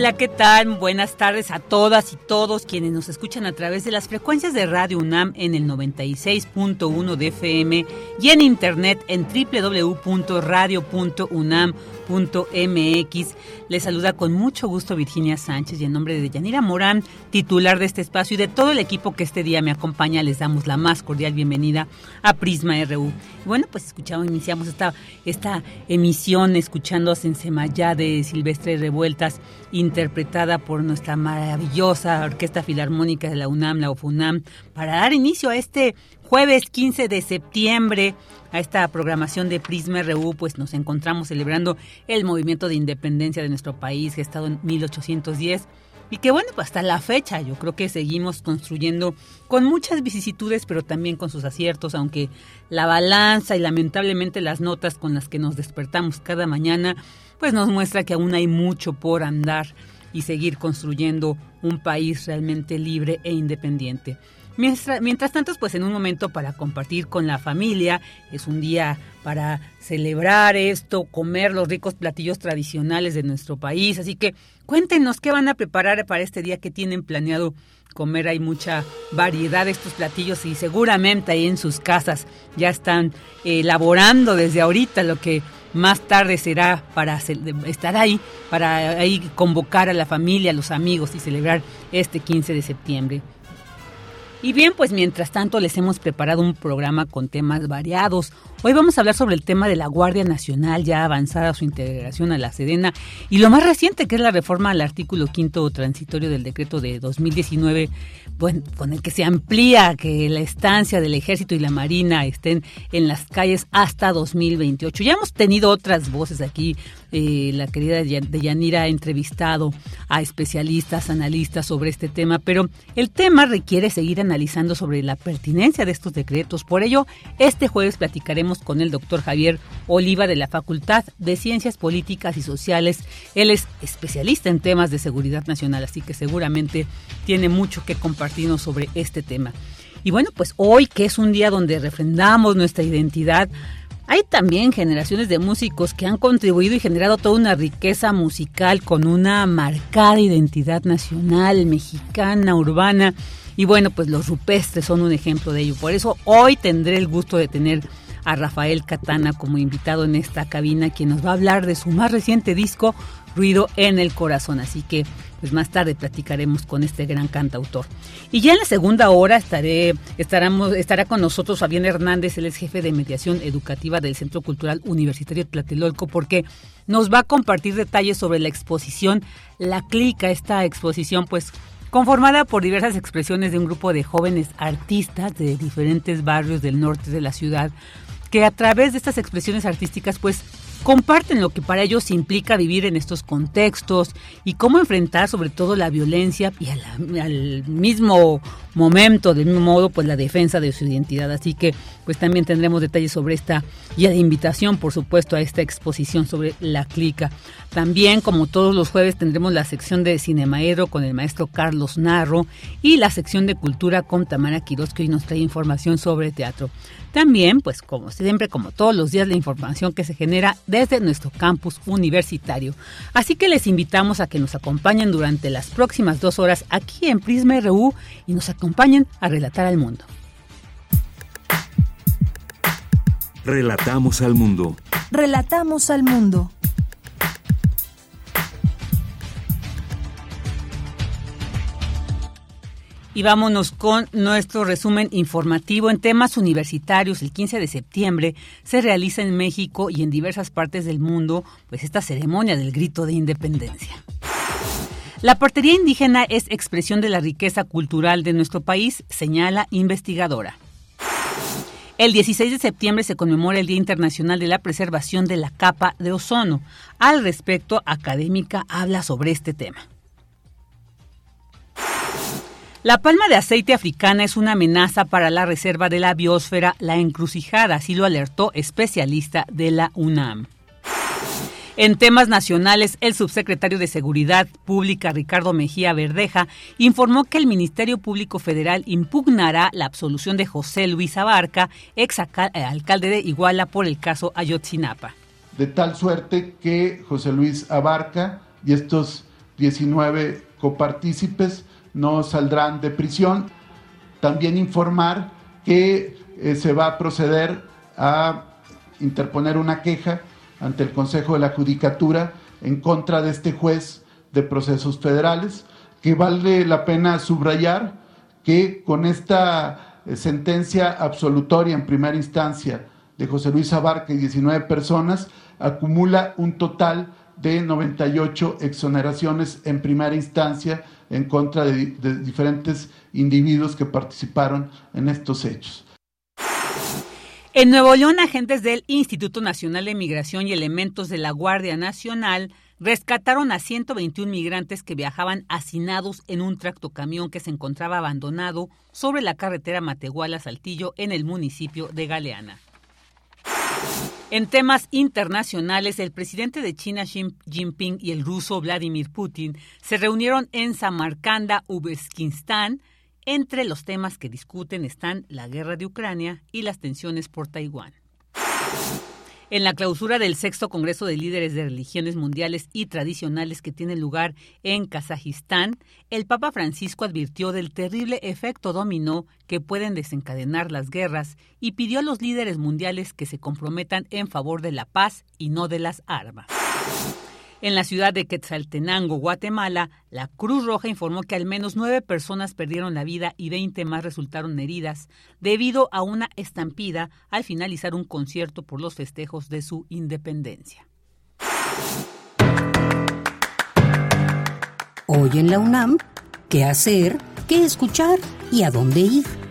Hola, ¿qué tal? Buenas tardes a todas y todos quienes nos escuchan a través de las frecuencias de Radio UNAM en el 96.1 de FM y en internet en www.radio.unam.mx. Les saluda con mucho gusto Virginia Sánchez y en nombre de Yanira Morán, titular de este espacio y de todo el equipo que este día me acompaña, les damos la más cordial bienvenida a Prisma RU. Bueno, pues escuchamos, iniciamos esta, esta emisión escuchando a Sensemayá de Silvestre Revueltas interpretada por nuestra maravillosa Orquesta Filarmónica de la UNAM, la OFUNAM, para dar inicio a este jueves 15 de septiembre a esta programación de Prisma RU, pues nos encontramos celebrando el movimiento de independencia de nuestro país, gestado en 1810. Y que bueno, pues hasta la fecha yo creo que seguimos construyendo con muchas vicisitudes, pero también con sus aciertos, aunque la balanza y lamentablemente las notas con las que nos despertamos cada mañana pues nos muestra que aún hay mucho por andar y seguir construyendo un país realmente libre e independiente. Mientras, mientras, tanto, pues en un momento para compartir con la familia, es un día para celebrar esto, comer los ricos platillos tradicionales de nuestro país. Así que cuéntenos qué van a preparar para este día que tienen planeado comer. Hay mucha variedad de estos platillos y seguramente ahí en sus casas ya están elaborando desde ahorita lo que más tarde será para estar ahí, para ahí convocar a la familia, a los amigos y celebrar este 15 de septiembre. Y bien, pues mientras tanto les hemos preparado un programa con temas variados. Hoy vamos a hablar sobre el tema de la Guardia Nacional, ya avanzada su integración a la Sedena, y lo más reciente que es la reforma al artículo quinto transitorio del decreto de 2019 bueno, con el que se amplía que la estancia del ejército y la marina estén en las calles hasta 2028. Ya hemos tenido otras voces aquí, eh, la querida Deyanira ha entrevistado a especialistas, analistas sobre este tema, pero el tema requiere seguir analizando sobre la pertinencia de estos decretos. Por ello, este jueves platicaremos con el doctor Javier Oliva de la Facultad de Ciencias Políticas y Sociales. Él es especialista en temas de seguridad nacional, así que seguramente tiene mucho que compartir sobre este tema. Y bueno, pues hoy que es un día donde refrendamos nuestra identidad, hay también generaciones de músicos que han contribuido y generado toda una riqueza musical con una marcada identidad nacional, mexicana, urbana. Y bueno, pues los rupestres son un ejemplo de ello. Por eso hoy tendré el gusto de tener a Rafael Catana como invitado en esta cabina, quien nos va a hablar de su más reciente disco, Ruido en el Corazón. Así que pues más tarde platicaremos con este gran cantautor. Y ya en la segunda hora estaré, estaremos, estará con nosotros Fabián Hernández, él es jefe de mediación educativa del Centro Cultural Universitario Tlatelolco, porque nos va a compartir detalles sobre la exposición La Clica, esta exposición pues conformada por diversas expresiones de un grupo de jóvenes artistas de diferentes barrios del norte de la ciudad, que a través de estas expresiones artísticas pues comparten lo que para ellos implica vivir en estos contextos y cómo enfrentar sobre todo la violencia y al mismo momento, del mismo modo, pues la defensa de su identidad. Así que pues también tendremos detalles sobre esta y de invitación, por supuesto, a esta exposición sobre la clica. También, como todos los jueves, tendremos la sección de Cinemaero con el maestro Carlos Narro y la sección de Cultura con Tamara Quiroz, que hoy nos trae información sobre teatro. También, pues como siempre, como todos los días, la información que se genera desde nuestro campus universitario. Así que les invitamos a que nos acompañen durante las próximas dos horas aquí en Prisma RU y nos acompañen a relatar al mundo. Relatamos al mundo. Relatamos al mundo. Y vámonos con nuestro resumen informativo en temas universitarios. El 15 de septiembre se realiza en México y en diversas partes del mundo pues esta ceremonia del grito de independencia. La portería indígena es expresión de la riqueza cultural de nuestro país, señala investigadora. El 16 de septiembre se conmemora el Día Internacional de la Preservación de la Capa de Ozono. Al respecto, Académica habla sobre este tema. La palma de aceite africana es una amenaza para la reserva de la biosfera La Encrucijada, así lo alertó especialista de la UNAM. En temas nacionales, el subsecretario de Seguridad Pública, Ricardo Mejía Verdeja, informó que el Ministerio Público Federal impugnará la absolución de José Luis Abarca, ex eh, alcalde de Iguala, por el caso Ayotzinapa. De tal suerte que José Luis Abarca y estos 19 copartícipes no saldrán de prisión. También informar que eh, se va a proceder a interponer una queja ante el Consejo de la Judicatura en contra de este juez de procesos federales, que vale la pena subrayar que con esta eh, sentencia absolutoria en primera instancia de José Luis Abarca y 19 personas, acumula un total de 98 exoneraciones en primera instancia en contra de, diferentes individuos que participaron en estos hechos. En Nuevo León, agentes del Instituto Nacional de Migración y elementos de la Guardia Nacional rescataron a 121 migrantes que viajaban hacinados en un tractocamión que se encontraba abandonado sobre la carretera Matehuala-Saltillo en el municipio de Galeana. En temas internacionales, el presidente de China Xi Jinping y el ruso Vladimir Putin se reunieron en Samarcanda, Uzbekistán. Entre los temas que discuten están la guerra de Ucrania y las tensiones por Taiwán. En la clausura del sexto Congreso de Líderes de Religiones Mundiales y Tradicionales que tiene lugar en Kazajistán, el Papa Francisco advirtió del terrible efecto dominó que pueden desencadenar las guerras y pidió a los líderes mundiales que se comprometan en favor de la paz y no de las armas. En la ciudad de Quetzaltenango, Guatemala, la Cruz Roja informó que al menos nueve personas perdieron la vida y veinte más resultaron heridas debido a una estampida al finalizar un concierto por los festejos de su independencia. Hoy en la UNAM, ¿qué hacer? ¿Qué escuchar? ¿Y a dónde ir?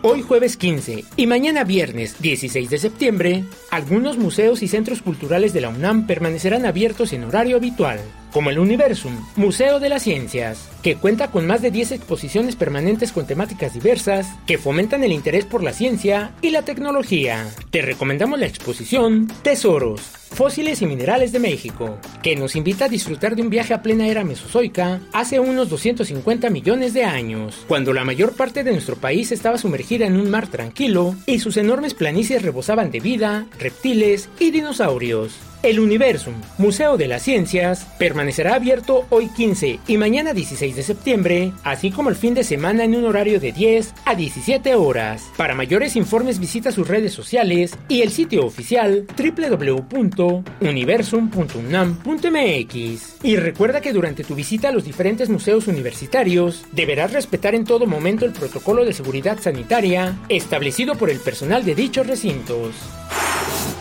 Hoy jueves 15 y mañana viernes 16 de septiembre, algunos museos y centros culturales de la UNAM permanecerán abiertos en horario habitual, como el Universum, Museo de las Ciencias, que cuenta con más de 10 exposiciones permanentes con temáticas diversas que fomentan el interés por la ciencia y la tecnología. Te recomendamos la exposición Tesoros, Fósiles y Minerales de México, que nos invita a disfrutar de un viaje a plena era mesozoica hace unos 250 millones de años, cuando la mayor parte de nuestro país estaba sumergida en un mar tranquilo y sus enormes planicies rebosaban de vida, reptiles y dinosaurios. El Universum, Museo de las Ciencias, permanecerá abierto hoy 15 y mañana 16 de septiembre, así como el fin de semana en un horario de 10 a 17 horas. Para mayores informes visita sus redes sociales y el sitio oficial www.universum.unam.mx. Y recuerda que durante tu visita a los diferentes museos universitarios deberás respetar en todo momento el protocolo de seguridad sanitaria establecido por el personal de dichos recintos.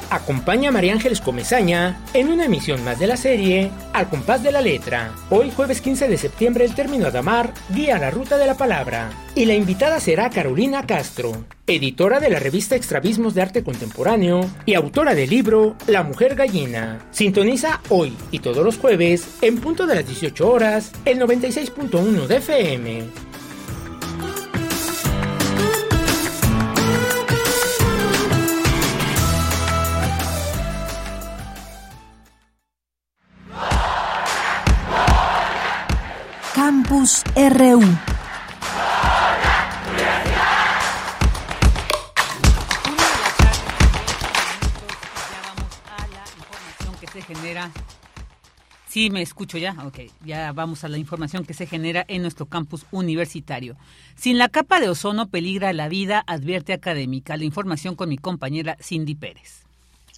Acompaña a María Ángeles Comezaña en una emisión más de la serie Al compás de la letra. Hoy jueves 15 de septiembre el término Adamar guía la ruta de la palabra. Y la invitada será Carolina Castro, editora de la revista Extravismos de Arte Contemporáneo y autora del libro La Mujer Gallina. Sintoniza hoy y todos los jueves en punto de las 18 horas el 96.1 de FM. Campus RU. genera. Sí, me escucho ya. Ok, ya vamos a la información que se genera en nuestro campus universitario. Sin la capa de ozono peligra la vida, advierte académica. La información con mi compañera Cindy Pérez.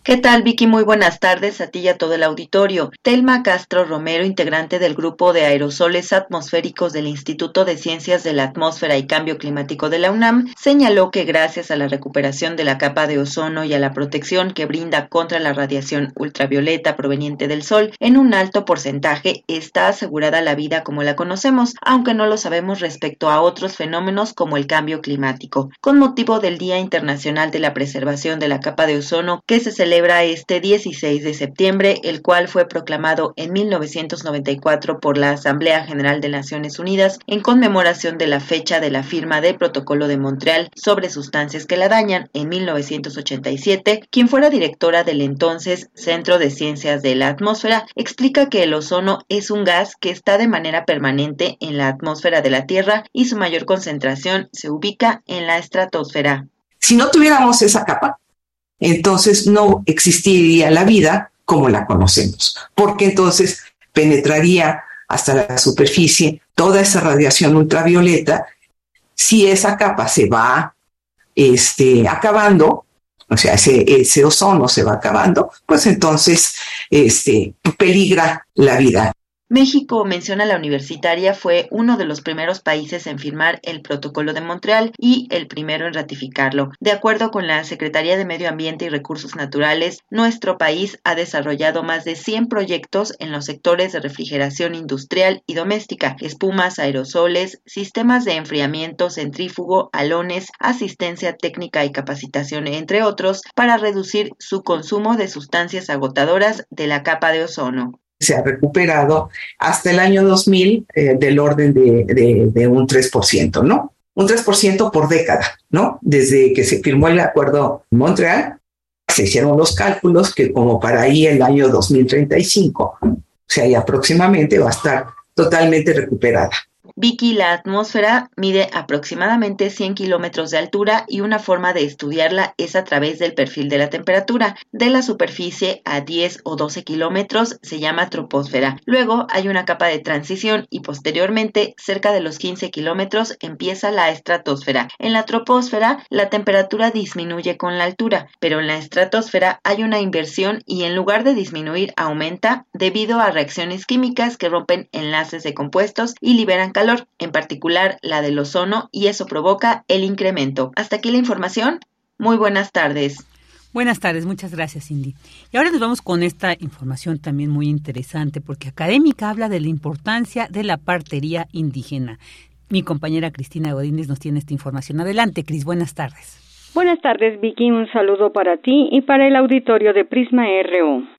¿Qué tal, Vicky? Muy buenas tardes a ti y a todo el auditorio. Telma Castro Romero, integrante del grupo de aerosoles atmosféricos del Instituto de Ciencias de la Atmósfera y Cambio Climático de la UNAM, señaló que gracias a la recuperación de la capa de ozono y a la protección que brinda contra la radiación ultravioleta proveniente del Sol, en un alto porcentaje está asegurada la vida como la conocemos, aunque no lo sabemos respecto a otros fenómenos como el cambio climático. Con motivo del Día Internacional de la Preservación de la Capa de Ozono, que se celebra este 16 de septiembre, el cual fue proclamado en 1994 por la Asamblea General de Naciones Unidas en conmemoración de la fecha de la firma del Protocolo de Montreal sobre sustancias que la dañan en 1987, quien fuera directora del entonces Centro de Ciencias de la Atmósfera, explica que el ozono es un gas que está de manera permanente en la atmósfera de la Tierra y su mayor concentración se ubica en la estratosfera. Si no tuviéramos esa capa, entonces no existiría la vida como la conocemos, porque entonces penetraría hasta la superficie toda esa radiación ultravioleta. Si esa capa se va este, acabando, o sea, ese, ese ozono se va acabando, pues entonces este, peligra la vida. México, menciona la universitaria, fue uno de los primeros países en firmar el Protocolo de Montreal y el primero en ratificarlo. De acuerdo con la Secretaría de Medio Ambiente y Recursos Naturales, nuestro país ha desarrollado más de 100 proyectos en los sectores de refrigeración industrial y doméstica, espumas, aerosoles, sistemas de enfriamiento centrífugo, alones, asistencia técnica y capacitación, entre otros, para reducir su consumo de sustancias agotadoras de la capa de ozono se ha recuperado hasta el año 2000 eh, del orden de, de, un 3%, ¿no? Un 3% por década, ¿no? Desde que se firmó el acuerdo Montreal, se hicieron los cálculos que como para ahí el año 2035, o sea, ya próximamente va a estar totalmente recuperada. Vicky, la atmósfera mide aproximadamente 100 kilómetros de altura y una forma de estudiarla es a través del perfil de la temperatura. De la superficie a 10 o 12 kilómetros se llama troposfera. Luego hay una capa de transición y posteriormente, cerca de los 15 kilómetros, empieza la estratosfera. En la troposfera, la temperatura disminuye con la altura, pero en la estratosfera hay una inversión y en lugar de disminuir, aumenta debido a reacciones químicas que rompen enlaces de compuestos y liberan calor en particular la del ozono, y eso provoca el incremento. Hasta aquí la información. Muy buenas tardes. Buenas tardes, muchas gracias Cindy. Y ahora nos vamos con esta información también muy interesante porque Académica habla de la importancia de la partería indígena. Mi compañera Cristina Godínez nos tiene esta información. Adelante, Cris, buenas tardes. Buenas tardes, Vicky. Un saludo para ti y para el auditorio de Prisma RU.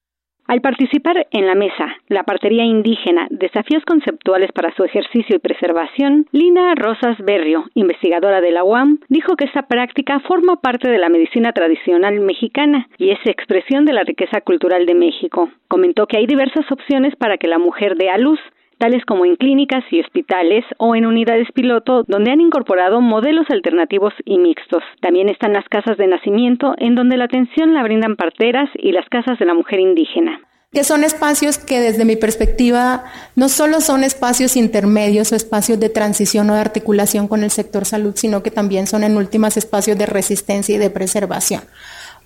Al participar en la mesa La partería indígena, desafíos conceptuales para su ejercicio y preservación, Lina Rosas Berrio, investigadora de la UAM, dijo que esta práctica forma parte de la medicina tradicional mexicana y es expresión de la riqueza cultural de México. Comentó que hay diversas opciones para que la mujer dé a luz, tales como en clínicas y hospitales o en unidades piloto donde han incorporado modelos alternativos y mixtos. También están las casas de nacimiento en donde la atención la brindan parteras y las casas de la mujer indígena que son espacios que desde mi perspectiva no solo son espacios intermedios o espacios de transición o de articulación con el sector salud, sino que también son en últimas espacios de resistencia y de preservación,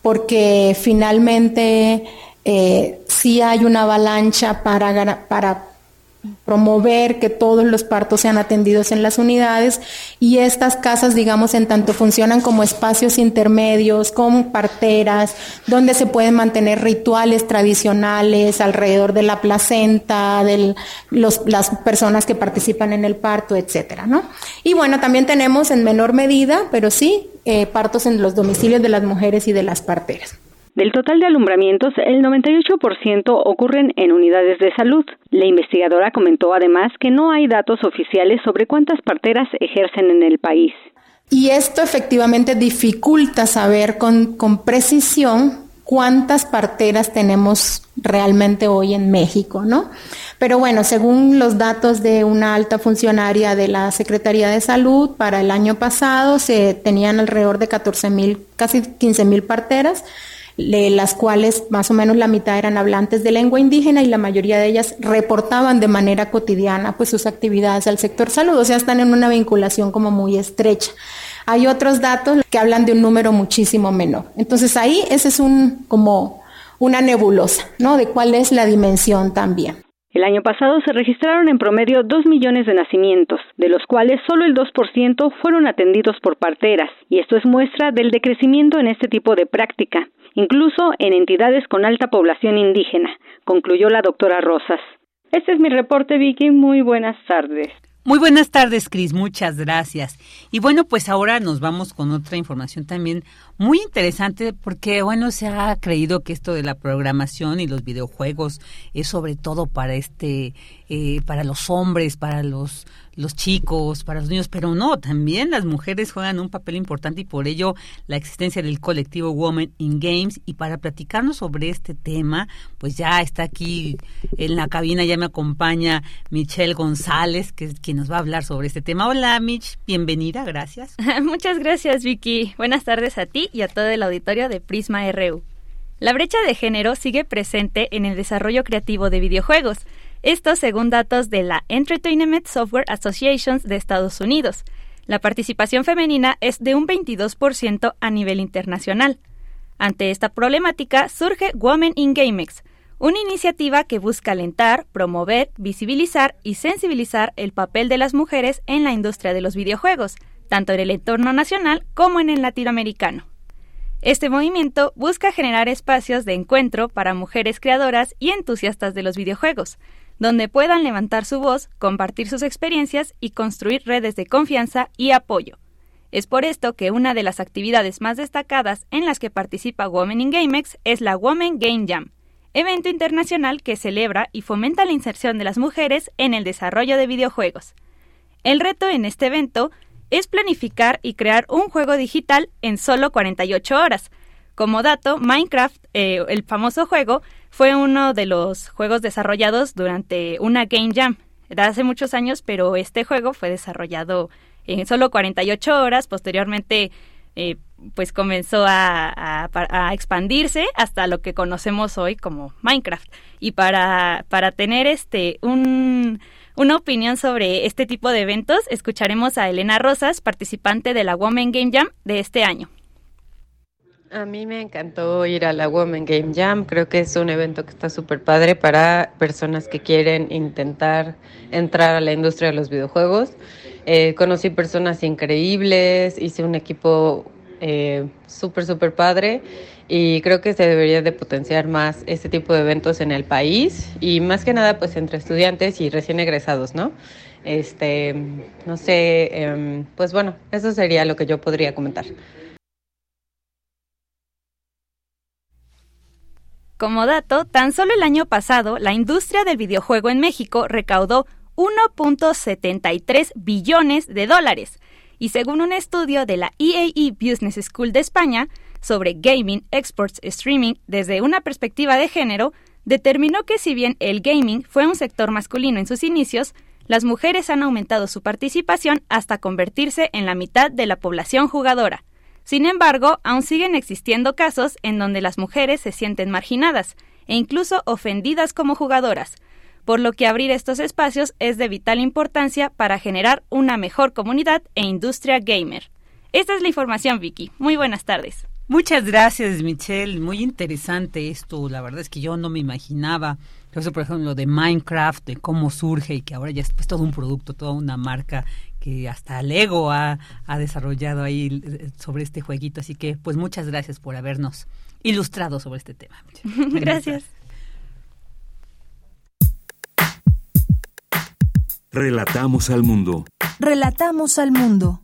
porque finalmente eh, sí hay una avalancha para, para promover que todos los partos sean atendidos en las unidades y estas casas, digamos, en tanto funcionan como espacios intermedios, como parteras, donde se pueden mantener rituales tradicionales alrededor de la placenta, de las personas que participan en el parto, etcétera, ¿no? Y bueno, también tenemos en menor medida, pero sí, eh, partos en los domicilios de las mujeres y de las parteras. Del total de alumbramientos, el 98% ocurren en unidades de salud. La investigadora comentó además que no hay datos oficiales sobre cuántas parteras ejercen en el país. Y esto efectivamente dificulta saber con, precisión cuántas parteras tenemos realmente hoy en México, ¿no? Pero bueno, según los datos de una alta funcionaria de la Secretaría de Salud, para el año pasado se tenían alrededor de 14 mil, casi 15 mil parteras de las cuales más o menos la mitad eran hablantes de lengua indígena y la mayoría de ellas reportaban de manera cotidiana pues sus actividades al sector salud, o sea, están en una vinculación como muy estrecha. Hay otros datos que hablan de un número muchísimo menor. Entonces ahí ese es un como una nebulosa, ¿no? De cuál es la dimensión también. El año pasado se registraron en promedio 2 millones de nacimientos, de los cuales solo el 2% fueron atendidos por parteras, y esto es muestra del decrecimiento en este tipo de práctica incluso en entidades con alta población indígena, concluyó la doctora Rosas. Este es mi reporte, Vicky. Muy buenas tardes. Muy buenas tardes, Cris. Muchas gracias. Y bueno, pues ahora nos vamos con otra información también muy interesante porque, bueno, se ha creído que esto de la programación y los videojuegos es sobre todo para este, eh, para los hombres, para los los chicos, para los niños, pero no, también las mujeres juegan un papel importante y por ello la existencia del colectivo Women in Games. Y para platicarnos sobre este tema, pues ya está aquí en la cabina, ya me acompaña Michelle González, que es quien nos va a hablar sobre este tema. Hola, Mich, bienvenida, gracias. Muchas gracias, Vicky. Buenas tardes a ti y a todo el auditorio de Prisma RU. La brecha de género sigue presente en el desarrollo creativo de videojuegos esto según datos de la Entertainment Software Association de Estados Unidos. La participación femenina es de un 22% a nivel internacional. Ante esta problemática surge Women in GameX, una iniciativa que busca alentar, promover, visibilizar y sensibilizar el papel de las mujeres en la industria de los videojuegos, tanto en el entorno nacional como en el latinoamericano. Este movimiento busca generar espacios de encuentro para mujeres creadoras y entusiastas de los videojuegos, donde puedan levantar su voz, compartir sus experiencias y construir redes de confianza y apoyo. Es por esto que una de las actividades más destacadas en las que participa Women in GameX es la Women Game Jam, evento internacional que celebra y fomenta la inserción de las mujeres en el desarrollo de videojuegos. El reto en este evento es planificar y crear un juego digital en solo 48 horas. Como dato, Minecraft, eh, el famoso juego, fue uno de los juegos desarrollados durante una Game Jam de hace muchos años, pero este juego fue desarrollado en solo 48 horas. Posteriormente, eh, pues comenzó a, expandirse hasta lo que conocemos hoy como Minecraft. Y para, para tener este un, una opinión sobre este tipo de eventos, escucharemos a Elena Rosas, participante de la Women Game Jam de este año. A mí me encantó ir a la Women Game Jam. Creo que es un evento que está súper padre para personas que quieren intentar entrar a la industria de los videojuegos. Eh, conocí personas increíbles, hice un equipo eh, súper, súper padre y creo que se debería de potenciar más este tipo de eventos en el país y más que nada pues entre estudiantes y recién egresados, ¿no? Este, no sé, em, pues bueno, eso sería lo que yo podría comentar. Como dato, tan solo el año pasado, la industria del videojuego en México recaudó 1.73 billones de dólares. Y según un estudio de la EAE Business School de España sobre gaming, exports, streaming desde una perspectiva de género, determinó que si bien el gaming fue un sector masculino en sus inicios, las mujeres han aumentado su participación hasta convertirse en la mitad de la población jugadora. Sin embargo, aún siguen existiendo casos en donde las mujeres se sienten marginadas e incluso ofendidas como jugadoras, por lo que abrir estos espacios es de vital importancia para generar una mejor comunidad e industria gamer. Esta es la información, Vicky. Muy buenas tardes. Muchas gracias, Michelle. Muy interesante esto. La verdad es que yo no me imaginaba Entonces, por ejemplo, de Minecraft, de cómo surge y que ahora ya es pues, todo un producto, toda una marca que hasta Lego ha, ha desarrollado ahí eh, sobre este jueguito. Así que, pues muchas gracias por habernos ilustrado sobre este tema. gracias. Relatamos al mundo. Relatamos al mundo.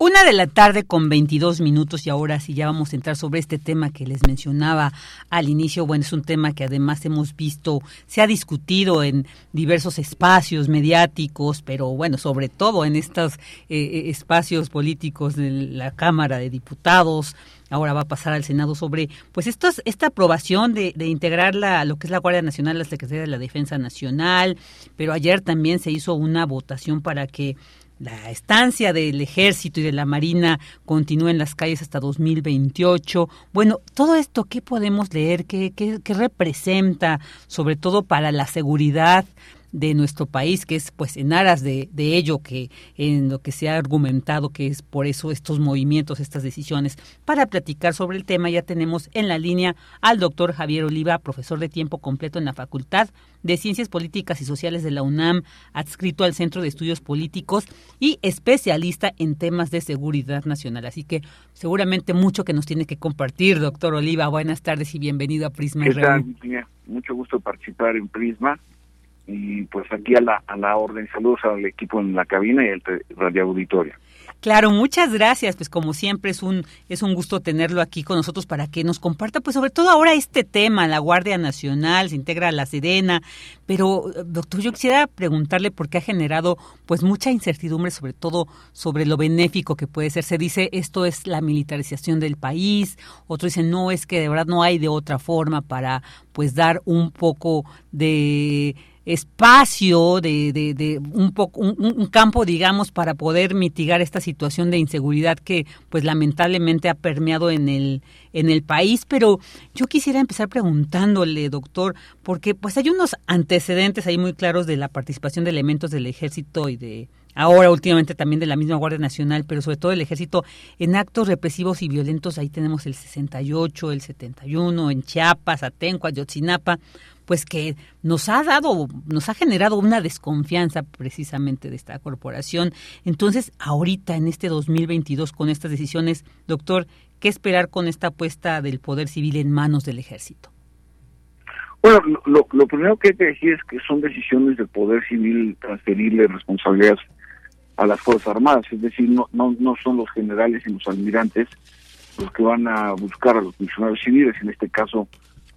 Una de la tarde con 22 minutos y ahora sí ya vamos a entrar sobre este tema que les mencionaba al inicio. Bueno, es un tema que además hemos visto, se ha discutido en diversos espacios mediáticos, pero bueno, sobre todo en estos eh, eh, espacios políticos de la Cámara de Diputados, ahora va a pasar al Senado sobre pues esta aprobación de, de integrar la, lo que es la Guardia Nacional, la Secretaría de la Defensa Nacional, pero ayer también se hizo una votación para que la estancia del ejército y de la marina continúa en las calles hasta 2028. Bueno, todo esto, ¿qué podemos leer? ¿Qué, qué, qué representa, sobre todo para la seguridad de nuestro país, que es pues en aras de, de, ello que en lo que se ha argumentado que es por eso estos movimientos, estas decisiones. Para platicar sobre el tema ya tenemos en la línea al doctor Javier Oliva, profesor de tiempo completo en la Facultad de Ciencias Políticas y Sociales de la UNAM, adscrito al Centro de Estudios Políticos y especialista en temas de seguridad nacional. Así que seguramente mucho que nos tiene que compartir, doctor Oliva. Buenas tardes y bienvenido a Prisma. ¿Qué tal? Mucho gusto participar en Prisma y pues aquí a la, a la orden. Saludos al equipo en la cabina y al radio auditorio. Claro, muchas gracias. Pues como siempre es un es un gusto tenerlo aquí con nosotros para que nos comparta, pues sobre todo ahora este tema, la Guardia Nacional se integra a la Sedena. Pero doctor, yo quisiera preguntarle por qué ha generado pues mucha incertidumbre, sobre todo sobre lo benéfico que puede ser. Se dice esto es la militarización del país, otro dice no es que de verdad no hay de otra forma para pues dar un poco de espacio, de, de, de un, poco, un, un, campo, digamos, para poder mitigar esta situación de inseguridad que, pues, lamentablemente ha permeado en el, en el país. Pero yo quisiera empezar preguntándole, doctor, porque, pues, hay unos antecedentes ahí muy claros de la participación de elementos del ejército y de ahora últimamente también de la misma Guardia Nacional, pero sobre todo el ejército en actos represivos y violentos, ahí tenemos el 68, el 71, en Chiapas, Atenco, Ayotzinapa, pues que nos ha dado, nos ha generado una desconfianza precisamente de esta corporación. Entonces, ahorita en este 2022 con estas decisiones, doctor, ¿qué esperar con esta puesta del poder civil en manos del ejército? Bueno, lo, lo primero que hay que decir es que son decisiones del poder civil transferirle responsabilidades a las Fuerzas Armadas, es decir, no, no, no son los generales y los almirantes los que van a buscar a los funcionarios civiles, en este caso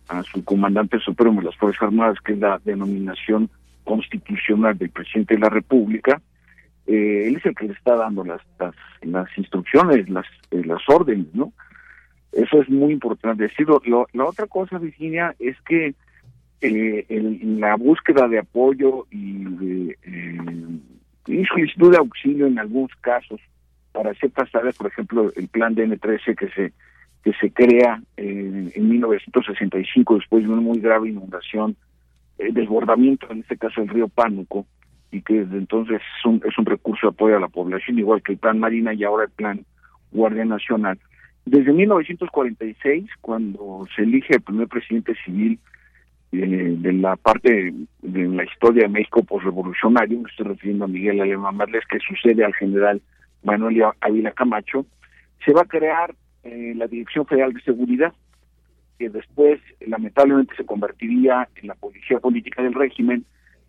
a su comandante supremo de las Fuerzas Armadas, que es la denominación constitucional del presidente de la República, eh, él es el que le está dando las las, las instrucciones, las eh, las órdenes, ¿no? Eso es muy importante decirlo. Lo, la otra cosa, Virginia, es que eh, la búsqueda de apoyo y, de, y solicitud de auxilio en algunos casos para ciertas áreas, por ejemplo, el plan DN13 que se que se crea en, en 1965 después de una muy grave inundación, eh, desbordamiento, en este caso el río Pánuco, y que desde entonces es un, es un recurso de apoyo a la población, igual que el plan Marina y ahora el plan Guardia Nacional. Desde 1946, cuando se elige el primer presidente civil eh, de la parte de la historia de México posrevolucionario, me estoy refiriendo a Miguel Alemán Marles, que sucede al general Manuel Ávila Camacho, se va a crear eh, la Dirección Federal de Seguridad, que después lamentablemente se convertiría en la policía política del régimen,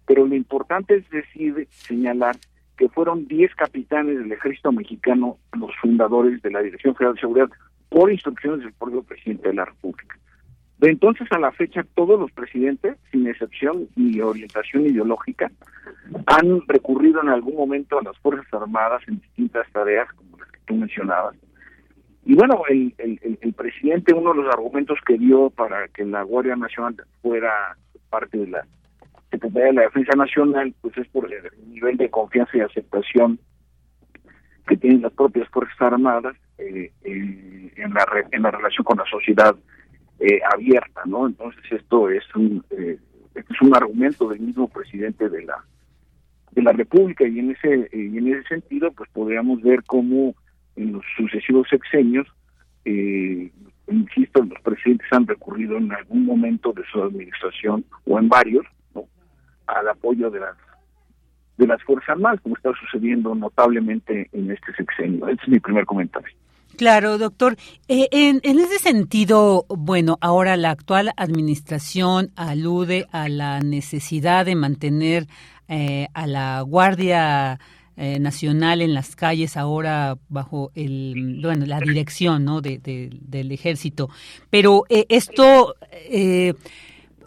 pero lo importante es decir, señalar que fueron 10 capitanes del ejército mexicano los fundadores de la Dirección Federal de Seguridad por instrucciones del propio presidente de la República. Entonces a la fecha, todos los presidentes, sin excepción ni orientación ideológica, han recurrido en algún momento a las Fuerzas Armadas en distintas tareas, como las que tú mencionabas, y bueno, el, el, el, presidente, uno de los argumentos que dio para que la Guardia Nacional fuera parte de la Secretaría de la Defensa Nacional, pues es por el nivel de confianza y aceptación que tienen las propias Fuerzas Armadas eh, en, la en la relación con la sociedad eh, abierta, ¿no? Entonces esto es un eh, es un argumento del mismo presidente de la de la República y en ese y en ese sentido pues podríamos ver cómo en los sucesivos sexenios eh, insisto los presidentes han recurrido en algún momento de su administración o en varios ¿no? al apoyo de las de las fuerzas armadas como está sucediendo notablemente en este sexenio ese es mi primer comentario Claro, doctor. Eh, en, en, ese sentido, bueno, ahora la actual administración alude a la necesidad de mantener eh, a la Guardia eh, Nacional en las calles ahora bajo el, bueno, la dirección ¿no? de, de, del ejército. Pero esto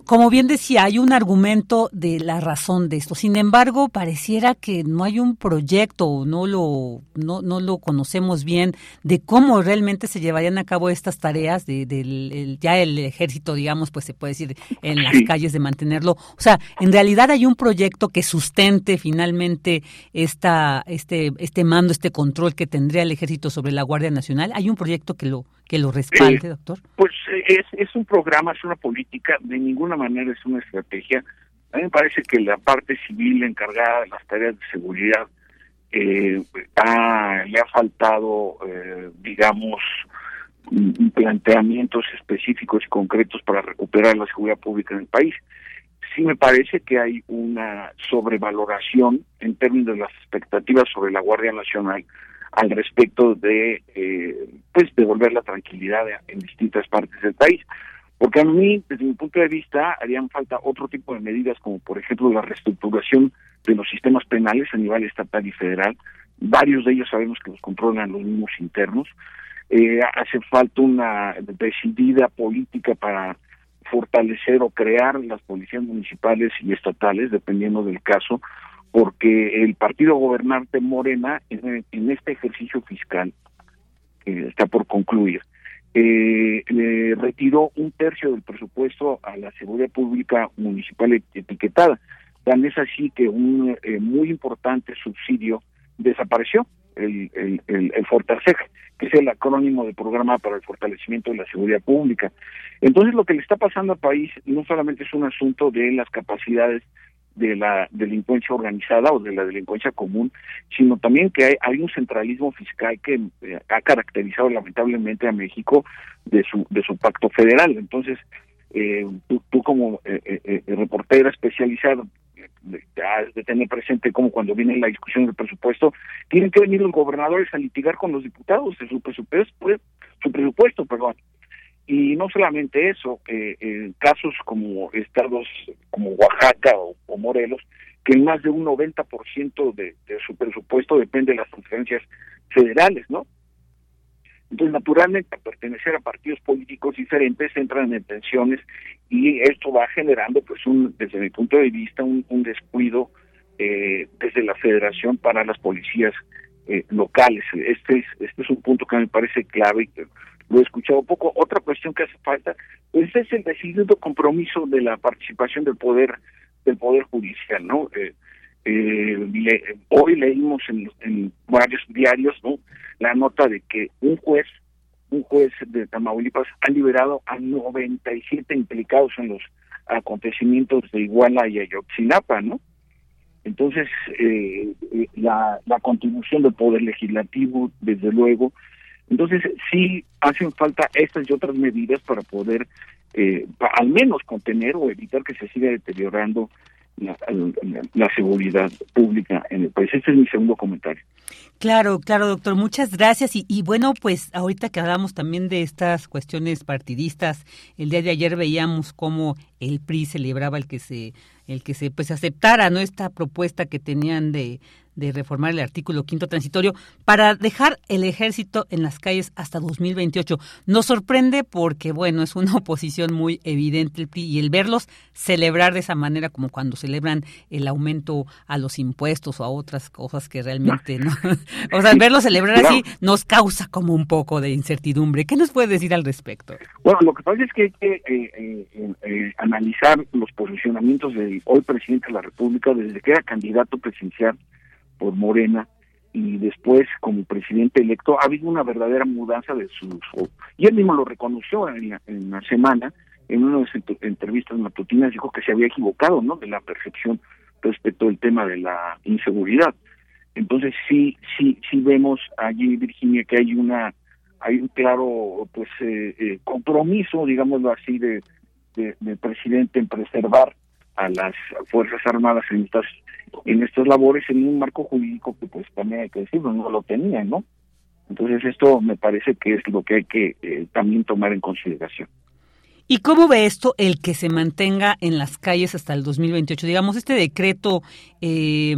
como bien decía, hay un argumento de la razón de esto. Sin embargo, pareciera que no hay un proyecto, no lo, no, no lo conocemos bien de cómo realmente se llevarían a cabo estas tareas de, del ya el ejército, digamos, pues se puede decir en las calles de mantenerlo. O sea, en realidad hay un proyecto que sustente finalmente esta, este, este mando, este control que tendría el ejército sobre la Guardia Nacional. Hay un proyecto que lo que lo respalde, doctor? Pues eh, es, es un programa, es una política, de ninguna manera es una estrategia. A mí me parece que la parte civil encargada de las tareas de seguridad eh, le ha faltado, eh, digamos, planteamientos específicos y concretos para recuperar la seguridad pública en el país. Sí me parece que hay una sobrevaloración en términos de las expectativas sobre la Guardia Nacional al respecto de eh, pues devolver la tranquilidad en distintas partes del país. Porque a mí desde mi punto de vista harían falta otro tipo de medidas como por ejemplo la reestructuración de los sistemas penales a nivel estatal y federal. Varios de ellos sabemos que los controlan los mismos internos. Eh, hace falta una decidida política para fortalecer o crear las policías municipales y estatales dependiendo del caso porque el partido gobernante Morena en, este ejercicio fiscal que está por concluir eh, le retiró un tercio del presupuesto a la seguridad pública municipal etiquetada. Tan es así que un eh, muy importante subsidio desapareció, el, el, que es el acrónimo del Programa para el Fortalecimiento de la Seguridad Pública. Entonces, lo que le está pasando al país no solamente es un asunto de las capacidades de la delincuencia organizada o de la delincuencia común, sino también que hay, hay un centralismo fiscal que eh, ha caracterizado lamentablemente a México de su de su pacto federal. Entonces, eh, tú, tú, como eh, reportera especializada has de tener presente como cuando viene la discusión del presupuesto, tienen que venir los gobernadores a litigar con los diputados de su presupuesto, pues, su presupuesto, perdón. Y no solamente eso, eh, en casos como estados como Oaxaca o, Morelos, que más de un 90% de, de su presupuesto depende de las transferencias federales, ¿no? Entonces, naturalmente, pertenecer a partidos políticos diferentes entran en tensiones y esto va generando, pues, un, desde mi punto de vista, un, un descuido eh, desde la federación para las policías eh, locales. Este es, este es un punto que me parece clave y que lo he escuchado poco. Otra cuestión que hace falta, pues es el decidido compromiso de la participación del poder del poder judicial, ¿no? Eh, eh, hoy leímos en, varios diarios, ¿no? La nota de que un juez, un juez de Tamaulipas ha liberado a 97 implicados en los acontecimientos de Iguala y Ayotzinapa, ¿no? Entonces, eh, la, la contribución del poder legislativo, desde luego, entonces, sí hacen falta estas y otras medidas para poder eh, al menos contener o evitar que se siga deteriorando la, seguridad pública en el país. Este es mi segundo comentario. Claro, claro, doctor. Muchas gracias. Y, y, bueno, pues ahorita que hablamos también de estas cuestiones partidistas, el día de ayer veíamos cómo el PRI celebraba el que se el que se pues aceptara no esta propuesta que tenían de de reformar el artículo quinto transitorio para dejar el ejército en las calles hasta 2028. Nos sorprende porque, bueno, es una oposición muy evidente el PRI y el verlos celebrar de esa manera como cuando celebran el aumento a los impuestos o a otras cosas que realmente no. o sea, verlos celebrar así nos causa como un poco de incertidumbre. ¿Qué nos puede decir al respecto? Bueno, lo que pasa es que hay que eh, eh, eh, analizar los posicionamientos del hoy presidente de la República desde que era candidato presidencial por Morena y después como presidente electo ha habido una verdadera mudanza de su... y él mismo lo reconoció en la, en la semana, en una de sus entrevistas matutinas dijo que se había equivocado, ¿no? De la percepción respecto al tema de la inseguridad. Entonces sí, sí, sí vemos allí, Virginia, que hay una, hay un claro, pues, eh, eh, compromiso, digámoslo así, de, del presidente en preservar a las fuerzas armadas en estas, en estas labores en un marco jurídico que, pues, también hay que decirlo, no lo tenía, ¿no? Entonces esto me parece que es lo que hay que eh, también tomar en consideración. ¿Y cómo ve esto el que se mantenga en las calles hasta el 2028? Digamos, este decreto eh,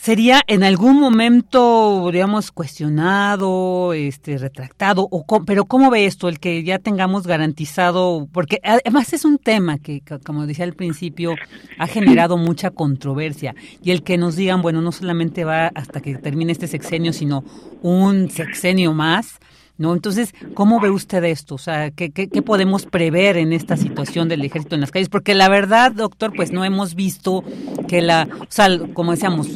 sería en algún momento, digamos, cuestionado, este, retractado, o pero ¿cómo ve esto el que ya tengamos garantizado? Porque además es un tema que, como decía al principio, ha generado mucha controversia y el que nos digan, bueno, no solamente va hasta que termine este sexenio, sino un sexenio más ¿no? Entonces, ¿cómo ve usted esto? O sea, ¿qué, qué, podemos prever en esta situación del ejército en las calles? Porque la verdad, doctor, pues no hemos visto que la, o sea, como decíamos,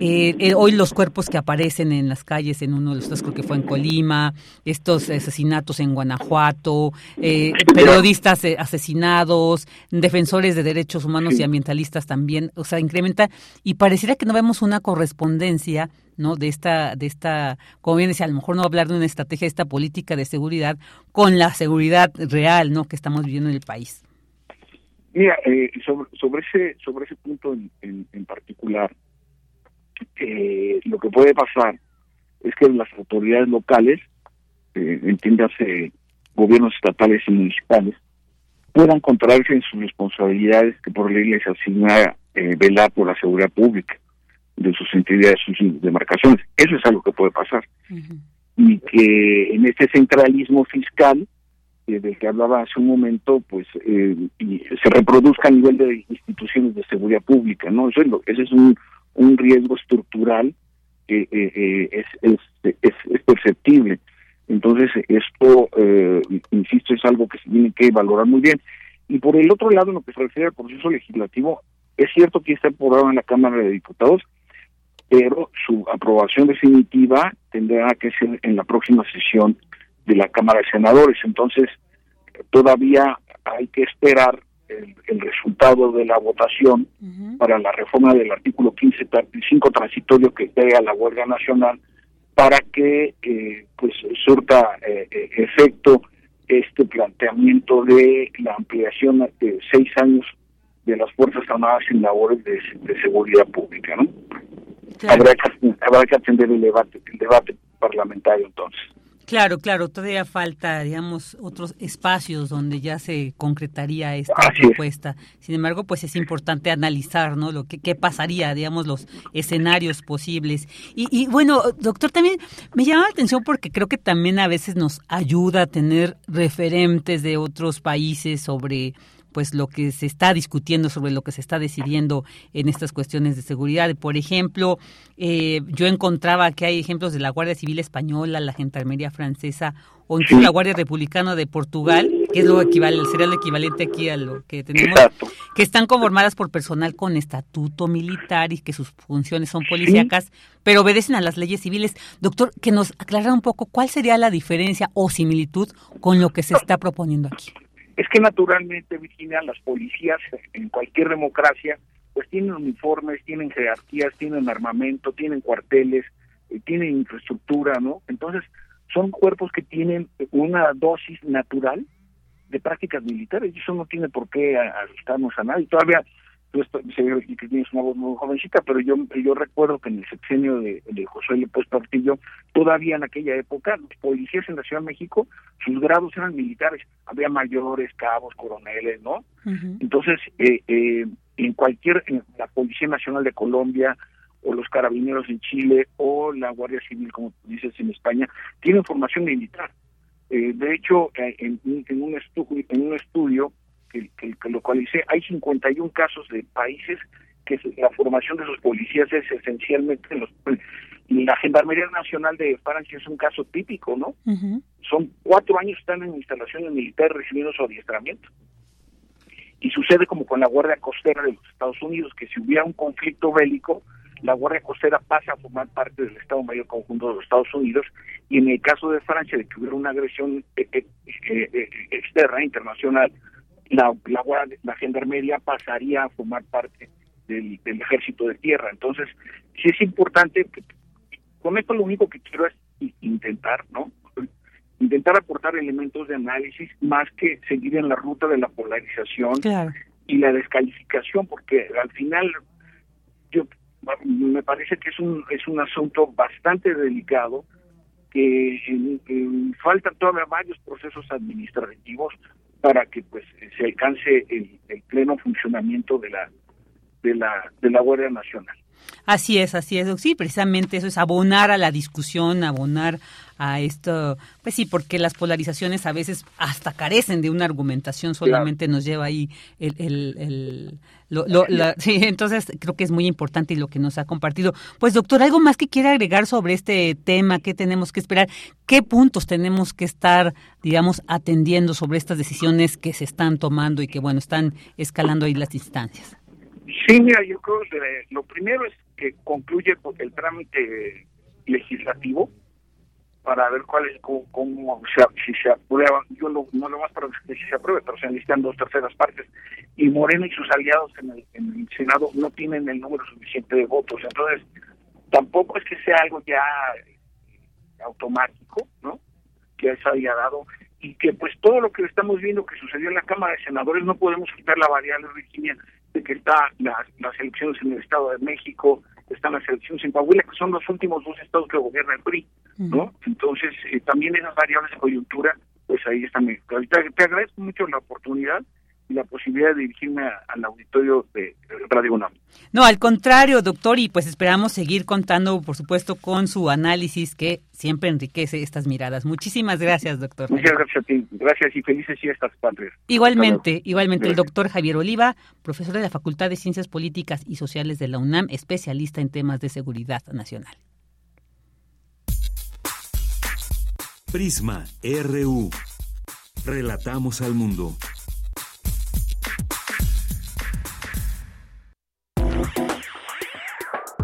eh, eh, hoy los cuerpos que aparecen en las calles, en uno de los dos creo que fue en Colima, estos asesinatos en Guanajuato, eh, periodistas asesinados, defensores de derechos humanos y ambientalistas también, o sea, incrementa y pareciera que no vemos una correspondencia ¿no? De esta, de esta, como bien decía, a lo mejor no hablar de una estrategia de esta política de seguridad con la seguridad real, ¿no? Que estamos viviendo en el país. Mira, eh, sobre, sobre ese, sobre ese punto en, en, particular, eh, lo que puede pasar es que las autoridades locales, eh, entiéndase gobiernos estatales y municipales, puedan contraerse en sus responsabilidades que por ley les asigna eh, velar por la seguridad pública de sus entidades, sus demarcaciones. Eso es algo que puede pasar. Y que en este centralismo fiscal, eh, del que hablaba hace un momento, pues eh, se reproduzca a nivel de instituciones de seguridad pública, ¿no? Eso es, ese es un, un riesgo estructural que eh, es, es, es, perceptible. Entonces, esto, insisto, es algo que se tiene que valorar muy bien. Y por el otro lado, en lo que se refiere al proceso legislativo, es cierto que está aprobado en la Cámara de Diputados, pero su aprobación definitiva tendrá que ser en la próxima sesión de la Cámara de Senadores. Entonces, todavía hay que esperar el, resultado de la votación para la reforma del artículo 15.5 transitorio que a la huelga nacional para que eh, pues surta eh, eh, efecto este planteamiento de la ampliación de seis años de las Fuerzas Armadas en labores de, de seguridad pública, ¿no? Habrá, que, habrá que atender el debate, el debate parlamentario entonces. Claro, claro, todavía falta, digamos, otros espacios donde ya se concretaría esta propuesta. Sin embargo, pues es importante analizar, ¿no? Lo que qué pasaría, digamos, los escenarios posibles. Y, y bueno, doctor, también me llama la atención porque creo que también a veces nos ayuda a tener referentes de otros países sobre pues lo que se está discutiendo sobre lo que se está decidiendo en estas cuestiones de seguridad. Por ejemplo, eh, yo encontraba que hay ejemplos de la Guardia Civil Española, la Gendarmería Francesa o incluso la Guardia Republicana de Portugal, que es lo equivalente, sería el equivalente aquí a lo que tenemos, que están conformadas por personal con estatuto militar y que sus funciones son policíacas, pero obedecen a las leyes civiles. Doctor, que nos aclara un poco cuál sería la diferencia o similitud con lo que se está proponiendo aquí es que naturalmente, Virginia, las policías en cualquier democracia, pues tienen uniformes, tienen jerarquías, tienen armamento, tienen cuarteles, eh, tienen infraestructura, ¿no? Entonces, son cuerpos que tienen una dosis natural de prácticas militares y eso no tiene por qué asustarnos a nadie. Todavía tú que tienes una voz muy jovencita, pero yo yo recuerdo que en el sexenio de, de José López Portillo, todavía en aquella época, los policías en la Ciudad de México, sus grados eran militares, había mayores, cabos, coroneles, ¿no? Entonces, eh, eh, en cualquier, en la Policía Nacional de Colombia, o los carabineros en Chile, o la Guardia Civil, como dices, en España, tienen formación militar. Eh, de hecho, en, en, un en un estudio que, que, localicé, hay 51 casos de países que la formación de sus policías es esencialmente los la Gendarmería Nacional de Francia es un caso típico, ¿no? Son cuatro años están en instalaciones militares recibiendo su adiestramiento. Y sucede como con la Guardia Costera de los Estados Unidos, que si hubiera un conflicto bélico, la Guardia Costera pasa a formar parte del Estado Mayor Conjunto de los Estados Unidos y en el caso de Francia, de que hubiera una agresión eh, eh, eh, externa, internacional, la, la, la gendarmería pasaría a formar parte del, ejército de tierra. Entonces, sí es importante, con esto lo único que quiero es intentar, ¿no? Intentar aportar elementos de análisis más que seguir en la ruta de la polarización y la descalificación, porque al final yo me parece que es un es un asunto bastante delicado que faltan todavía varios procesos administrativos para que pues se alcance el, pleno funcionamiento de la de la de la Guardia Nacional. Así es, así es. Sí, precisamente eso es abonar a la discusión, abonar a esto, pues sí, porque las polarizaciones a veces hasta carecen de una argumentación, solamente nos lleva ahí el, el, sí, entonces creo que es muy importante y lo que nos ha compartido. Pues doctor, ¿algo más que quiera agregar sobre este tema? ¿Qué tenemos que esperar? ¿Qué puntos tenemos que estar, digamos, atendiendo sobre estas decisiones que se están tomando y que, bueno, están escalando ahí las instancias? Sí, mira, yo creo que lo primero es que concluye el trámite legislativo para ver cuál es, cómo, cómo si se aprueba, yo no lo más para que si se apruebe, pero se necesitan dos terceras partes, y Moreno y sus aliados en el, en el Senado no tienen el número suficiente de votos, entonces tampoco es que sea algo ya automático, ¿no? Que se haya dado, y que pues todo lo que estamos viendo que sucedió en la Cámara de Senadores no podemos quitar la variable, Virginia, de que está las elecciones en el Estado de México, están las elecciones en Coahuila, que son los últimos dos estados que gobierna el PRI, ¿no? Entonces, eh, también esas variables de coyuntura, pues ahí están. Ahorita te agradezco mucho la oportunidad y la posibilidad de dirigirme al auditorio de Radio UNAM. No, al contrario, doctor, y pues esperamos seguir contando, por supuesto, con su análisis que siempre enriquece estas miradas. Muchísimas gracias, doctor. Muchas gracias a ti. Gracias y felices fiestas, padres. Igualmente, igualmente, el doctor Javier Oliva, profesor de la Facultad de Ciencias Políticas y Sociales de la UNAM, especialista en temas de seguridad nacional. Prisma RU. Relatamos al mundo.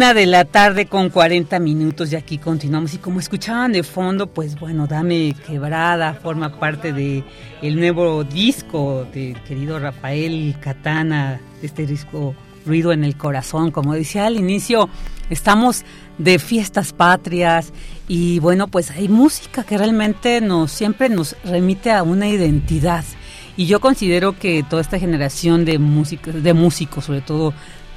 Una de la tarde con 40 minutos y aquí continuamos y como escuchaban de fondo, pues bueno, Dame Quebrada forma parte de el nuevo disco de querido Rafael Catana, este disco Ruido en el Corazón, como decía al inicio, estamos de fiestas patrias y bueno, pues hay música que realmente nos siempre nos remite a una identidad. Y yo considero que toda esta generación de músicos, de músicos, sobre todo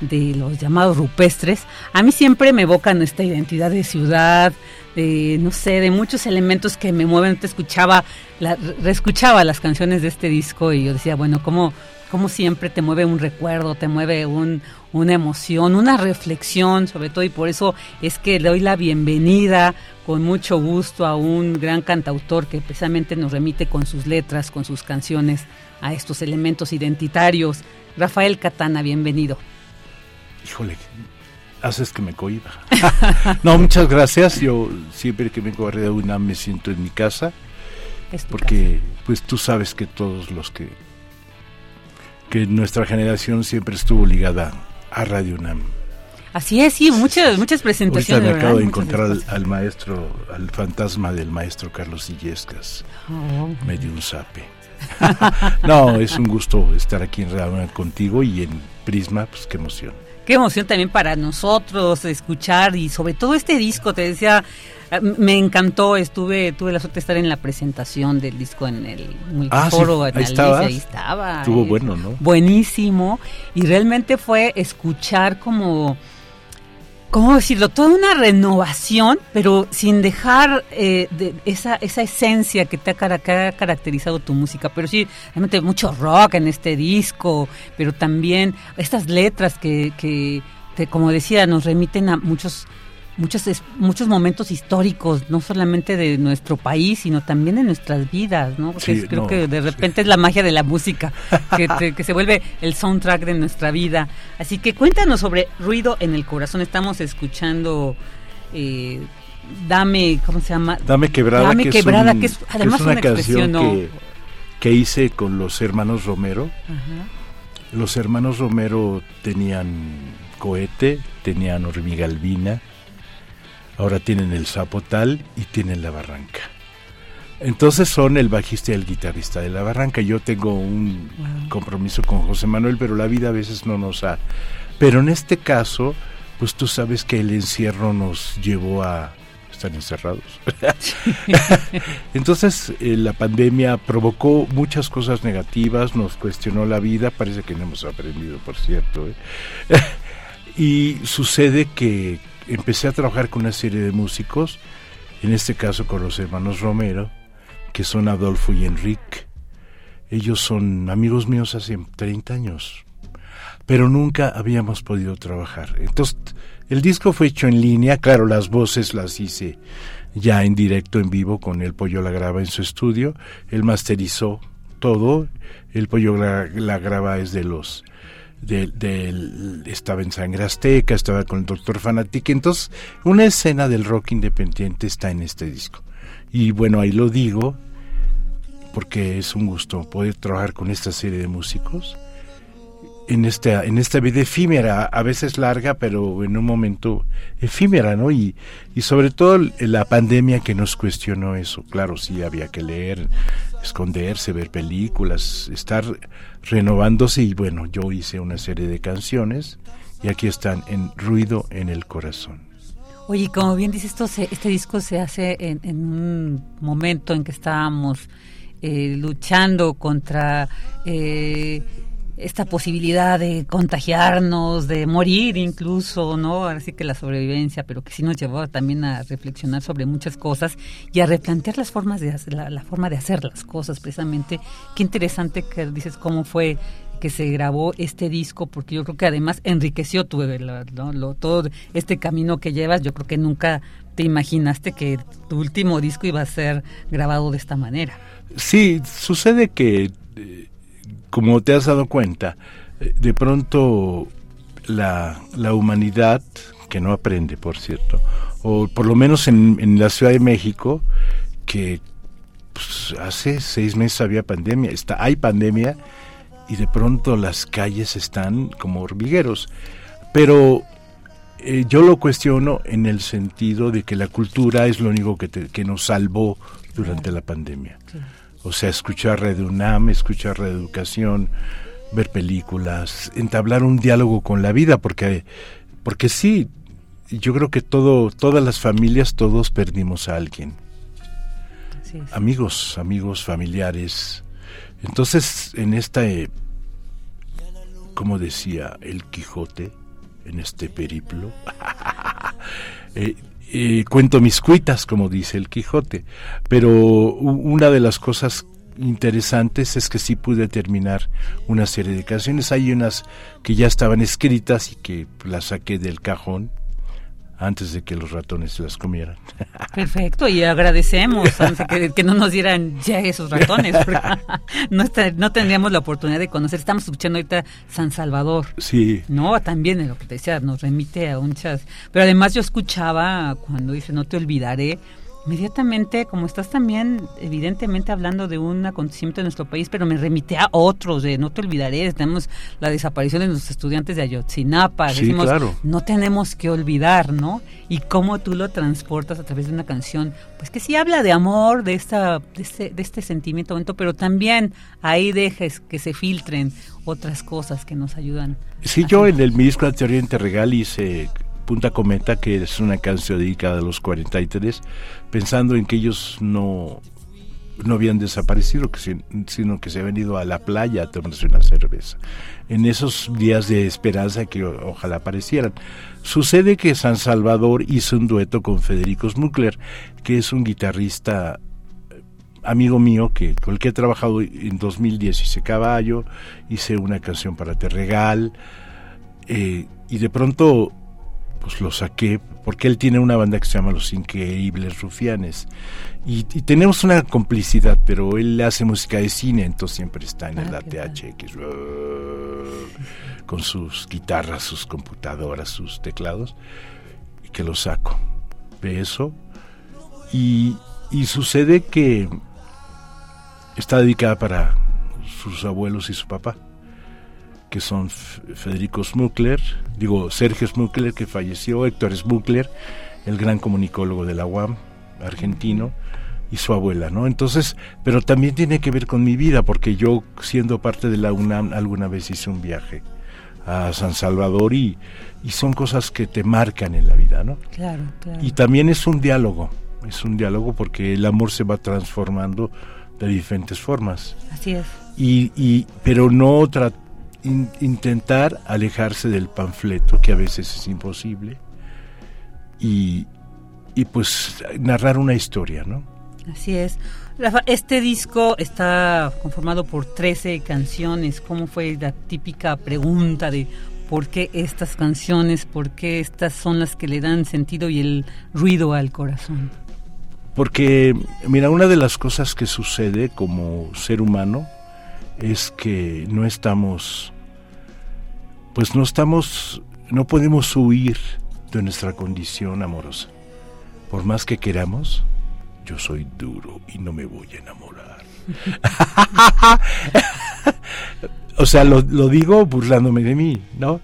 de los llamados rupestres, a mí siempre me evocan esta identidad de ciudad, de no sé, de muchos elementos que me mueven. Te escuchaba, la, reescuchaba las canciones de este disco y yo decía, bueno, cómo, cómo siempre te mueve un recuerdo, te mueve un, una emoción, una reflexión, sobre todo, y por eso es que le doy la bienvenida con mucho gusto a un gran cantautor que precisamente nos remite con sus letras, con sus canciones, a estos elementos identitarios. Rafael Catana, bienvenido híjole, haces que me cohiba. no, muchas gracias. Yo siempre que vengo a Radio UNAM me siento en mi casa porque pues tú sabes que todos los que que nuestra generación siempre estuvo ligada a Radio UNAM. Así es, sí, muchas, muchas presentaciones. Ahorita me acabo de encontrar al, maestro, al fantasma del maestro Carlos Illescas. Oh. Me dio un sape. no, es un gusto estar aquí en Radio contigo y en Prisma, pues qué emoción. Qué emoción también para nosotros escuchar y sobre todo este disco, te decía, me encantó, estuve, tuve la suerte de estar en la presentación del disco en el Multiforo, ah, ahí, ahí estaba. Estuvo bueno, ¿no? Buenísimo. Y realmente fue escuchar como, ¿cómo decirlo? Toda una renovación, pero sin dejar eh, de esa, esa esencia que te ha, caracterizado tu música. Pero sí, realmente mucho rock en este disco, pero también estas letras que, que como decía, nos remiten a muchos muchos muchos momentos históricos, no solamente de nuestro país, sino también de nuestras vidas, ¿no? Porque creo que de repente es la magia de la música, que, se vuelve el soundtrack de nuestra vida. Así que cuéntanos sobre Ruido en el Corazón. Estamos escuchando... Eh, Dame, ¿cómo se llama? Dame quebrada, Dame que, quebrada es que es además una, canción que, que, hice con los hermanos Romero. Los hermanos Romero tenían cohete, tenían hormiga albina, ahora tienen el Zapotal y tienen la Barranca. Entonces son el bajista y el guitarrista de la Barranca. Yo tengo un compromiso con José Manuel, pero la vida a veces no nos ha... Pero en este caso, pues tú sabes que el encierro nos llevó a estar encerrados. Entonces eh, la pandemia provocó muchas cosas negativas, nos cuestionó la vida, parece que no hemos aprendido, por cierto. ¿eh? y sucede que empecé a trabajar con una serie de músicos, en este caso con los hermanos Romero, que son Adolfo y Enrique. Ellos son amigos míos hace 30 años, pero nunca habíamos podido trabajar. Entonces, el disco fue hecho en línea, claro, las voces las hice ya en directo, en vivo, con el Pollo la graba en su estudio, él masterizó todo, el Pollo la, graba es de los del, estaba en Sangre Azteca, estaba con el Doctor Fanatic, entonces una escena del rock independiente está en este disco. Y bueno, ahí lo digo porque es un gusto poder trabajar con esta serie de músicos en esta, en esta vida efímera, a veces larga, pero en un momento efímera, ¿no? Y, y sobre todo la pandemia que nos cuestionó eso. Claro, sí, había que leer, esconderse, ver películas, estar renovándose y bueno, yo hice una serie de canciones y aquí están en Ruido en el Corazón. Oye, como bien dices, este disco se hace en, un momento en que estábamos eh, luchando contra... Eh, esta posibilidad de contagiarnos, de morir incluso, ¿no? Así que la sobrevivencia, pero que sí nos llevó también a reflexionar sobre muchas cosas y a replantear las formas de la, la forma de hacer las cosas, precisamente. Qué interesante que dices cómo fue que se grabó este disco, porque yo creo que además enriqueció tu, ¿no? todo este camino que llevas. Yo creo que nunca te imaginaste que tu último disco iba a ser grabado de esta manera. Sí, sucede que eh, como te has dado cuenta, eh, de pronto la, la humanidad, que no aprende, por cierto, o por lo menos en, en la Ciudad de México, que pues, hace seis meses había pandemia, está, hay pandemia, y de pronto las calles están como hormigueros. Pero eh, yo lo cuestiono en el sentido de que la cultura es lo único que, que nos salvó durante la pandemia. O sea, escuchar Radio UNAM, escuchar Reeducación, ver películas, entablar un diálogo con la vida, porque, porque sí, yo creo que todo, todas las familias, todos perdimos a alguien. Amigos, amigos, familiares. Entonces, en esta, eh, como decía el Quijote, en este periplo, eh, cuento mis cuitas, como dice el Quijote. Pero una de las cosas interesantes es que sí pude terminar una serie de canciones. Hay unas que ya estaban escritas y que las saqué del cajón antes de que los ratones se las comieran. Perfecto, y agradecemos que, no nos dieran ya esos ratones, no, no tendríamos la oportunidad de conocer. Estamos escuchando ahorita San Salvador. Sí. No, también lo que te decía, nos remite a muchas. Pero además yo escuchaba cuando dice No te olvidaré, inmediatamente, como estás también evidentemente hablando de un acontecimiento de nuestro país, pero me remite a otros, de no te olvidaré, tenemos la desaparición de nuestros estudiantes de Ayotzinapa, sí, claro. no tenemos que olvidar, ¿no? Y cómo tú lo transportas a través de una canción, pues que sí habla de amor, de, esta, de, este, de este sentimiento, pero también ahí dejes que se filtren otras cosas que nos ayudan. Sí, yo en el Ministro de Oriente Regal hice Punta Cometa, que es una canción dedicada a los 43, pensando en que ellos no, no habían desaparecido, sino que se habían ido a la playa a tomarse una cerveza. En esos días de esperanza que ojalá aparecieran. Sucede que San Salvador hizo un dueto con Federico Smukler, que es un guitarrista eh, amigo mío que con el que he trabajado en 2010 hice Caballo, hice una canción para Te Regal, eh, y de pronto pues lo saqué porque él tiene una banda que se llama Los Increíbles Rufianes. Y, tenemos una complicidad, pero él hace música de cine, entonces siempre está en el ATH con sus guitarras, sus computadoras, sus teclados y que lo saco de eso. Y, y sucede que está dedicada para sus abuelos y su papá que son Federico Smukler, digo Sergio Smukler que falleció, Héctor Smukler, el gran comunicólogo de la UAM, argentino, y su abuela, ¿no? Entonces, pero también tiene que ver con mi vida, porque yo, siendo parte de la UNAM, alguna vez hice un viaje a San Salvador y, y son cosas que te marcan en la vida, ¿no? Claro, claro. Y también es un diálogo, es un diálogo porque el amor se va transformando de diferentes formas. Así es. Y, y pero no intentar alejarse del panfleto, que a veces es imposible, y, y pues narrar una historia, ¿no? Así es. Rafa, este disco está conformado por 13 canciones. ¿Cómo fue la típica pregunta de por qué estas canciones, por qué estas son las que le dan sentido y el ruido al corazón? Porque, mira, una de las cosas que sucede como ser humano es que no estamos pues no estamos, no podemos huir de nuestra condición amorosa. Por más que queramos, yo soy duro y no me voy a enamorar. o sea, lo, lo, digo burlándome de mí, ¿no?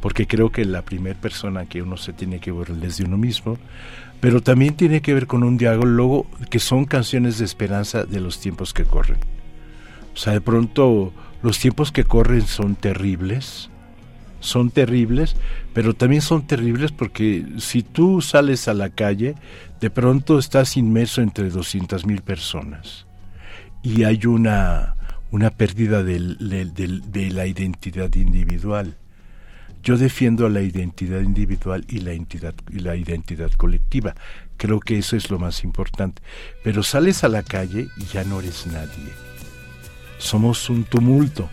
Porque creo que la primera persona que uno se tiene que burlar es de uno mismo, pero también tiene que ver con un diálogo que son canciones de esperanza de los tiempos que corren. O sea, de pronto los tiempos que corren son terribles, son terribles, pero también son terribles porque si tú sales a la calle, de pronto estás inmerso entre 200 mil personas y hay una, una pérdida de la identidad individual. Yo defiendo la identidad individual y la, y la identidad colectiva. Creo que eso es lo más importante. Pero sales a la calle y ya no eres nadie. Somos un tumulto.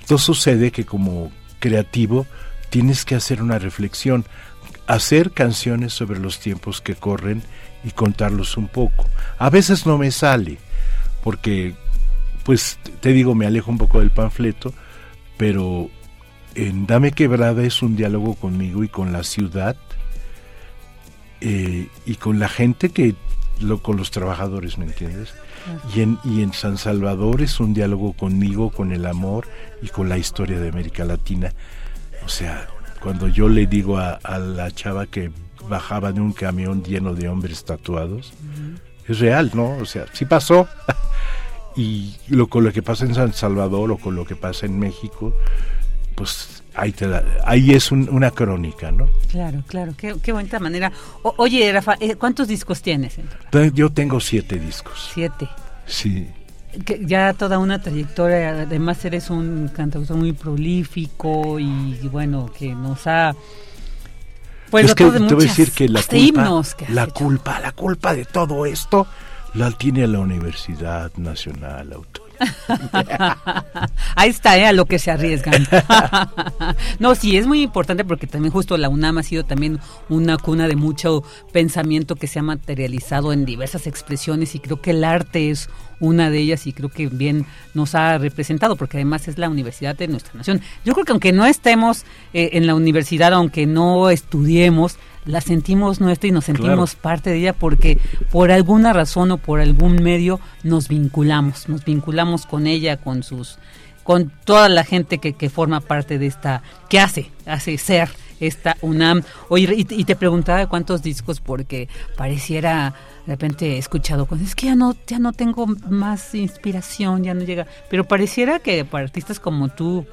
Entonces sucede que como creativo, tienes que hacer una reflexión, hacer canciones sobre los tiempos que corren y contarlos un poco. A veces no me sale, porque, pues, te digo, me alejo un poco del panfleto, pero en Dame Quebrada es un diálogo conmigo y con la ciudad eh, y con la gente que, lo, con los trabajadores, ¿me entiendes? Y en, y en San Salvador es un diálogo conmigo, con el amor y con la historia de América Latina. O sea, cuando yo le digo a, la chava que bajaba de un camión lleno de hombres tatuados, es real, ¿no? O sea, sí pasó. y lo, con lo que pasa en San Salvador o con lo que pasa en México, pues ahí, ahí es una crónica, ¿no? Claro, claro, qué, qué bonita manera. oye, Rafa, eh, ¿cuántos discos tienes? Yo tengo siete discos. Siete. Sí. Que ya toda una trayectoria, además eres un cantautor muy prolífico y, bueno, que nos ha... Pues es que te voy a decir que la culpa, la culpa, la culpa de todo esto la tiene la Universidad Nacional Autónoma Ahí está, ¿eh? a lo que se arriesgan. no, sí, es muy importante porque también justo la UNAM ha sido también una cuna de mucho pensamiento que se ha materializado en diversas expresiones y creo que el arte es una de ellas y creo que bien nos ha representado porque además es la universidad de nuestra nación. Yo creo que aunque no estemos eh, en la universidad, aunque no estudiemos, la sentimos nuestra y nos sentimos parte de ella porque por alguna razón o por algún medio nos vinculamos, nos vinculamos con ella, con sus con toda la gente que, que forma parte de esta, que hace, hace ser esta UNAM. Oye, y, te preguntaba cuántos discos porque pareciera de repente he escuchado cosas, es que ya no, ya no tengo más inspiración, ya no llega, pero pareciera que para artistas como tú,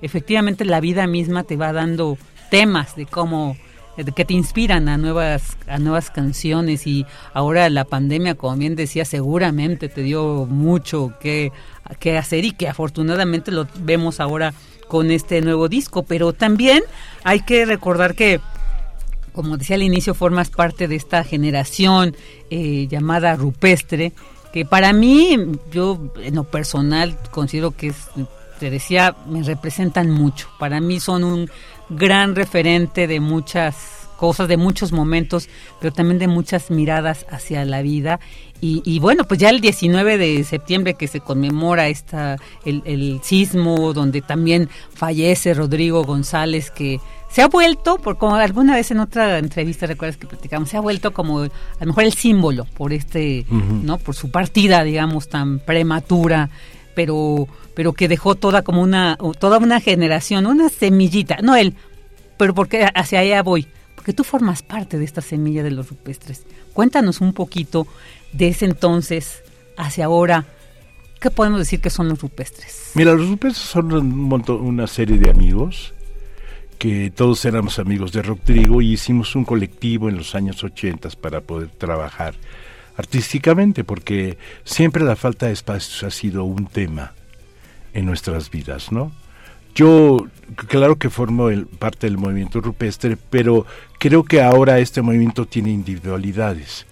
efectivamente la vida misma te va dando temas de cómo que te inspiran a nuevas a nuevas canciones y ahora la pandemia como bien decía seguramente te dio mucho que, que hacer y que afortunadamente lo vemos ahora con este nuevo disco pero también hay que recordar que como decía al inicio formas parte de esta generación eh, llamada rupestre que para mí yo en lo personal considero que es te decía, me representan mucho. Para mí son un gran referente de muchas cosas, de muchos momentos, pero también de muchas miradas hacia la vida. Y, bueno, pues ya el 19 de septiembre que se conmemora esta, el, el sismo, donde también fallece Rodrigo González, que se ha vuelto, por como alguna vez en otra entrevista recuerdas que platicamos, se ha vuelto como a lo mejor el símbolo por este, ¿no? Por su partida, digamos, tan prematura, pero pero que dejó toda como una toda una generación, una semillita, no él, pero porque hacia allá voy, porque tú formas parte de esta semilla de los rupestres. Cuéntanos un poquito de ese entonces hacia ahora. ¿Qué podemos decir que son los rupestres? Mira, los rupestres son un una serie de amigos que todos éramos amigos de Rock Trigo y hicimos un colectivo en los años 80 para poder trabajar artísticamente, porque siempre la falta de espacios ha sido un tema en nuestras vidas, ¿no? Yo, claro que formo el, parte del movimiento rupestre, pero creo que ahora este movimiento tiene individualidades.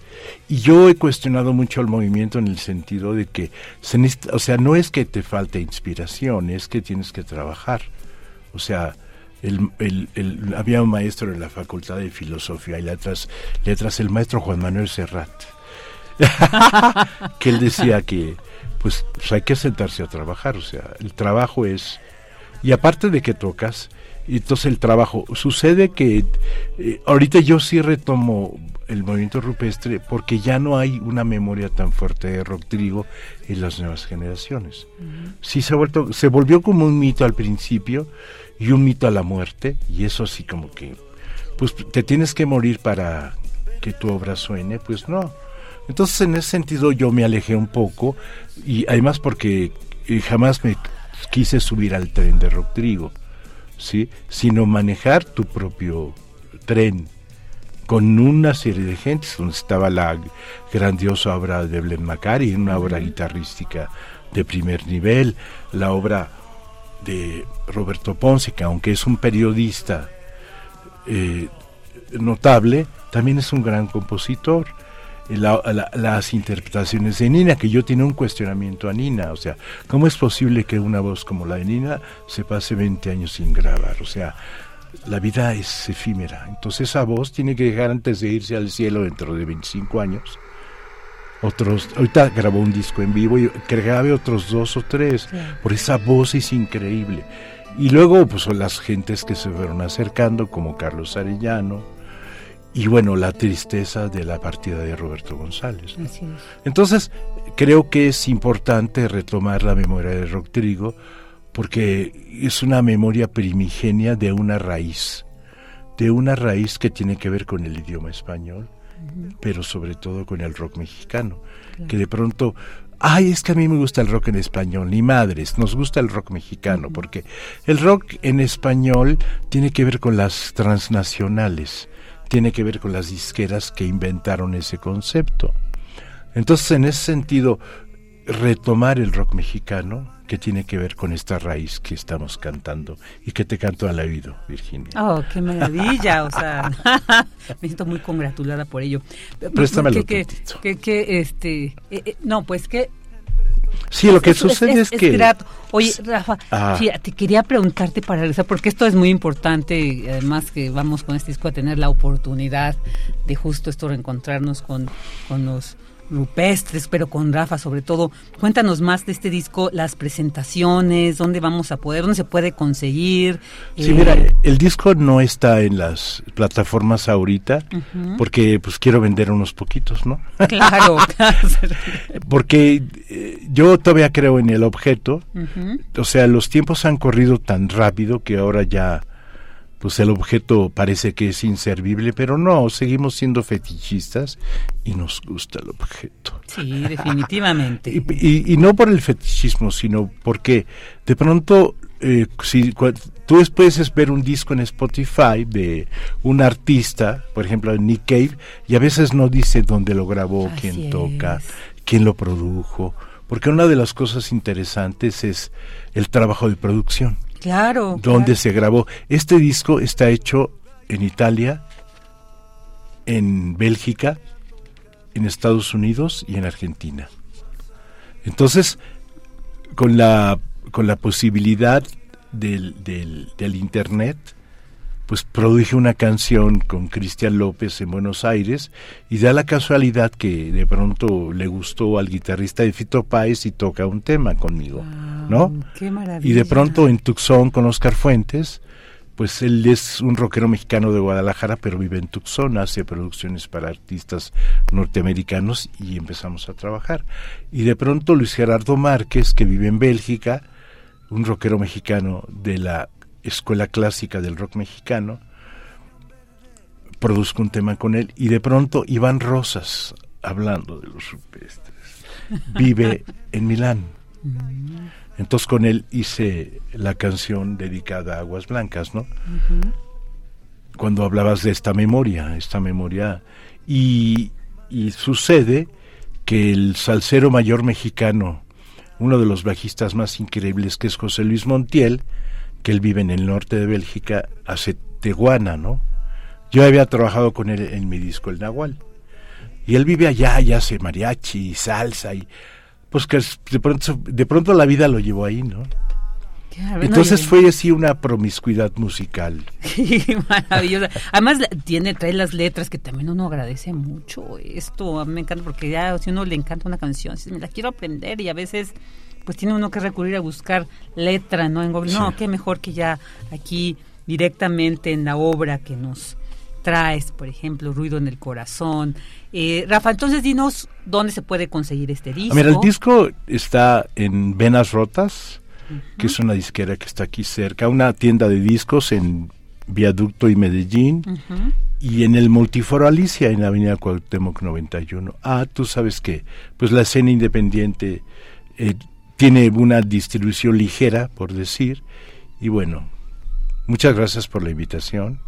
Y yo he cuestionado mucho al movimiento en el sentido de que, se o sea, no es que te falte inspiración, es que tienes que trabajar. O sea, el, el, había un maestro en la Facultad de Filosofía y Letras, letras el maestro Juan Manuel Serrat, que él decía que pues, pues, hay que sentarse a trabajar, o sea, el trabajo es... Y aparte de que tocas, entonces el trabajo, sucede que eh, ahorita yo sí retomo el movimiento rupestre porque ya no hay una memoria tan fuerte de rock trigo en las nuevas generaciones. Sí se ha vuelto, se volvió como un mito al principio y un mito a la muerte, y eso sí como que, pues te tienes que morir para que tu obra suene, pues no. Entonces en ese sentido yo me alejé un poco y además porque eh, jamás me quise subir al tren de Rock Trigo, ¿sí? sino manejar tu propio tren con una serie de gentes, donde estaba la grandiosa obra de Blen Macari, una obra guitarrística de primer nivel, la obra de Roberto Ponce, que aunque es un periodista eh, notable, también es un gran compositor las interpretaciones de Nina, que yo tenía un cuestionamiento a Nina, o sea, ¿cómo es posible que una voz como la de Nina se pase 20 años sin grabar? O sea, la vida es efímera, entonces esa voz tiene que llegar antes de irse al cielo dentro de 25 años. Otros, ahorita grabó un disco en vivo y que grabe otros dos o tres, por esa voz es increíble. Y luego, pues son las gentes que se fueron acercando, como Carlos Arellano, y bueno, la tristeza de la partida de Roberto González. Entonces, creo que es importante retomar la memoria de Rock Trigo porque es una memoria primigenia de una raíz, de una raíz que tiene que ver con el idioma español, pero sobre todo con el rock mexicano, que de pronto ay, es que a mí me gusta el rock en español, ni madres, nos gusta el rock mexicano, porque el rock en español tiene que ver con las transnacionales, tiene que ver con las disqueras que inventaron ese concepto. Entonces, en ese sentido, retomar el rock mexicano, que tiene que ver con esta raíz que estamos cantando y que te canto al oído, Virginia. Oh, qué maravilla, o sea, me siento muy congratulada por ello. Préstamelo que, que, que, este, eh, eh, no, pues que Sí, lo que sucede es, que... Oye, Rafa, ah. te quería preguntarte para regresar, porque esto es muy importante, además que vamos con este disco a tener la oportunidad de justo esto reencontrarnos con, con los rupestres, pero con Rafa sobre todo. Cuéntanos más de este disco, las presentaciones, dónde vamos a poder, dónde se puede conseguir. Sí, mira, el disco no está en las plataformas ahorita porque pues quiero vender unos poquitos, ¿no? Claro, porque eh, yo todavía creo en el objeto, o sea, los tiempos han corrido tan rápido que ahora ya pues el objeto parece que es inservible, pero no, seguimos siendo fetichistas y nos gusta el objeto. Sí, definitivamente. Y, y- y no por el fetichismo, sino porque de pronto, eh, si cua- tú puedes ver un disco en Spotify de un artista, por ejemplo Nick Cave, y a veces no dice dónde lo grabó, quién toca, quién lo produjo, porque una de las cosas interesantes es el trabajo de producción. Claro. ¿Dónde claro. se grabó? Este disco está hecho en Italia, en Bélgica, en Estados Unidos y en Argentina. Entonces, con la, con la posibilidad del, del, del Internet, pues produje una canción con Cristian López en Buenos Aires y da la casualidad que de pronto le gustó al guitarrista de Fito Páez y toca un tema conmigo, ¿no? Qué maravilla. Y de pronto en Tucson con Oscar Fuentes, pues él es un rockero mexicano de Guadalajara, pero vive en Tucson, hace producciones para artistas norteamericanos y empezamos a trabajar. Y de pronto Luis Gerardo Márquez, que vive en Bélgica, un rockero mexicano de la escuela clásica del rock mexicano, produzco un tema con él y de pronto Iván Rosas, hablando de los rupestres, vive en Milán. Entonces con él hice la canción dedicada a Aguas Blancas, ¿no? Cuando hablabas de esta memoria, esta memoria. Y, y sucede que el salsero mayor mexicano, uno de los bajistas más increíbles, que es José Luis Montiel, que él vive en el norte de Bélgica, hace teguana, ¿no? Yo había trabajado con él en mi disco El Nahual. Y él vive allá y hace mariachi y salsa y pues que de pronto de pronto la vida lo llevó ahí, ¿no? Entonces fue así una promiscuidad musical. Maravillosa. Además tiene, trae las letras que también uno agradece mucho. Esto a mí me encanta porque ya si uno le encanta una canción, si me la quiero aprender y a veces pues tiene uno que recurrir a buscar letra, ¿no? En Google. No, qué mejor que ya aquí directamente en la obra que nos traes, por ejemplo, Ruido en el Corazón. Eh, Rafa, entonces dinos dónde se puede conseguir este disco. Ah, Mira, el disco está en Venas Rotas, que es una disquera que está aquí cerca, una tienda de discos en Viaducto y Medellín, y en el Multiforo Alicia, en Avenida Cuauhtémoc 91. Ah, tú sabes que pues la escena independiente eh, tiene una distribución ligera, por decir, y bueno, muchas gracias por la invitación.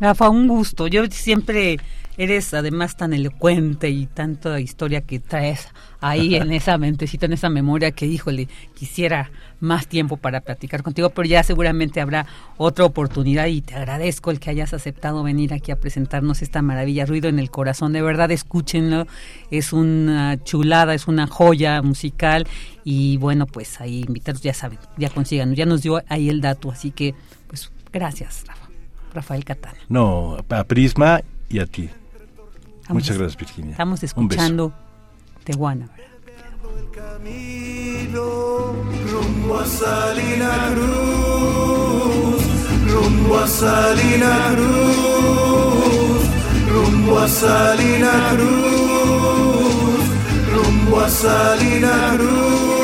Rafa, un gusto. Yo siempre eres además tan elocuente y tanta historia que traes ahí en esa mentecita, en esa memoria que, híjole, quisiera más tiempo para platicar contigo, pero ya seguramente habrá otra oportunidad y te agradezco el que hayas aceptado venir aquí a presentarnos esta maravilla, Ruido en el Corazón. De verdad, escúchenlo. Es una chulada, es una joya musical y bueno, pues ahí invitados, ya saben, ya consigan, ya nos dio ahí el dato, así que pues gracias, Rafa. Rafael Catán. No, a Prisma y a ti. Estamos- Muchas gracias, Virginia. Estamos escuchando Tehuana. rumbo a Salina Cruz, rumbo a Salina Cruz, rumbo a Salina Cruz, rumbo a Salina Cruz.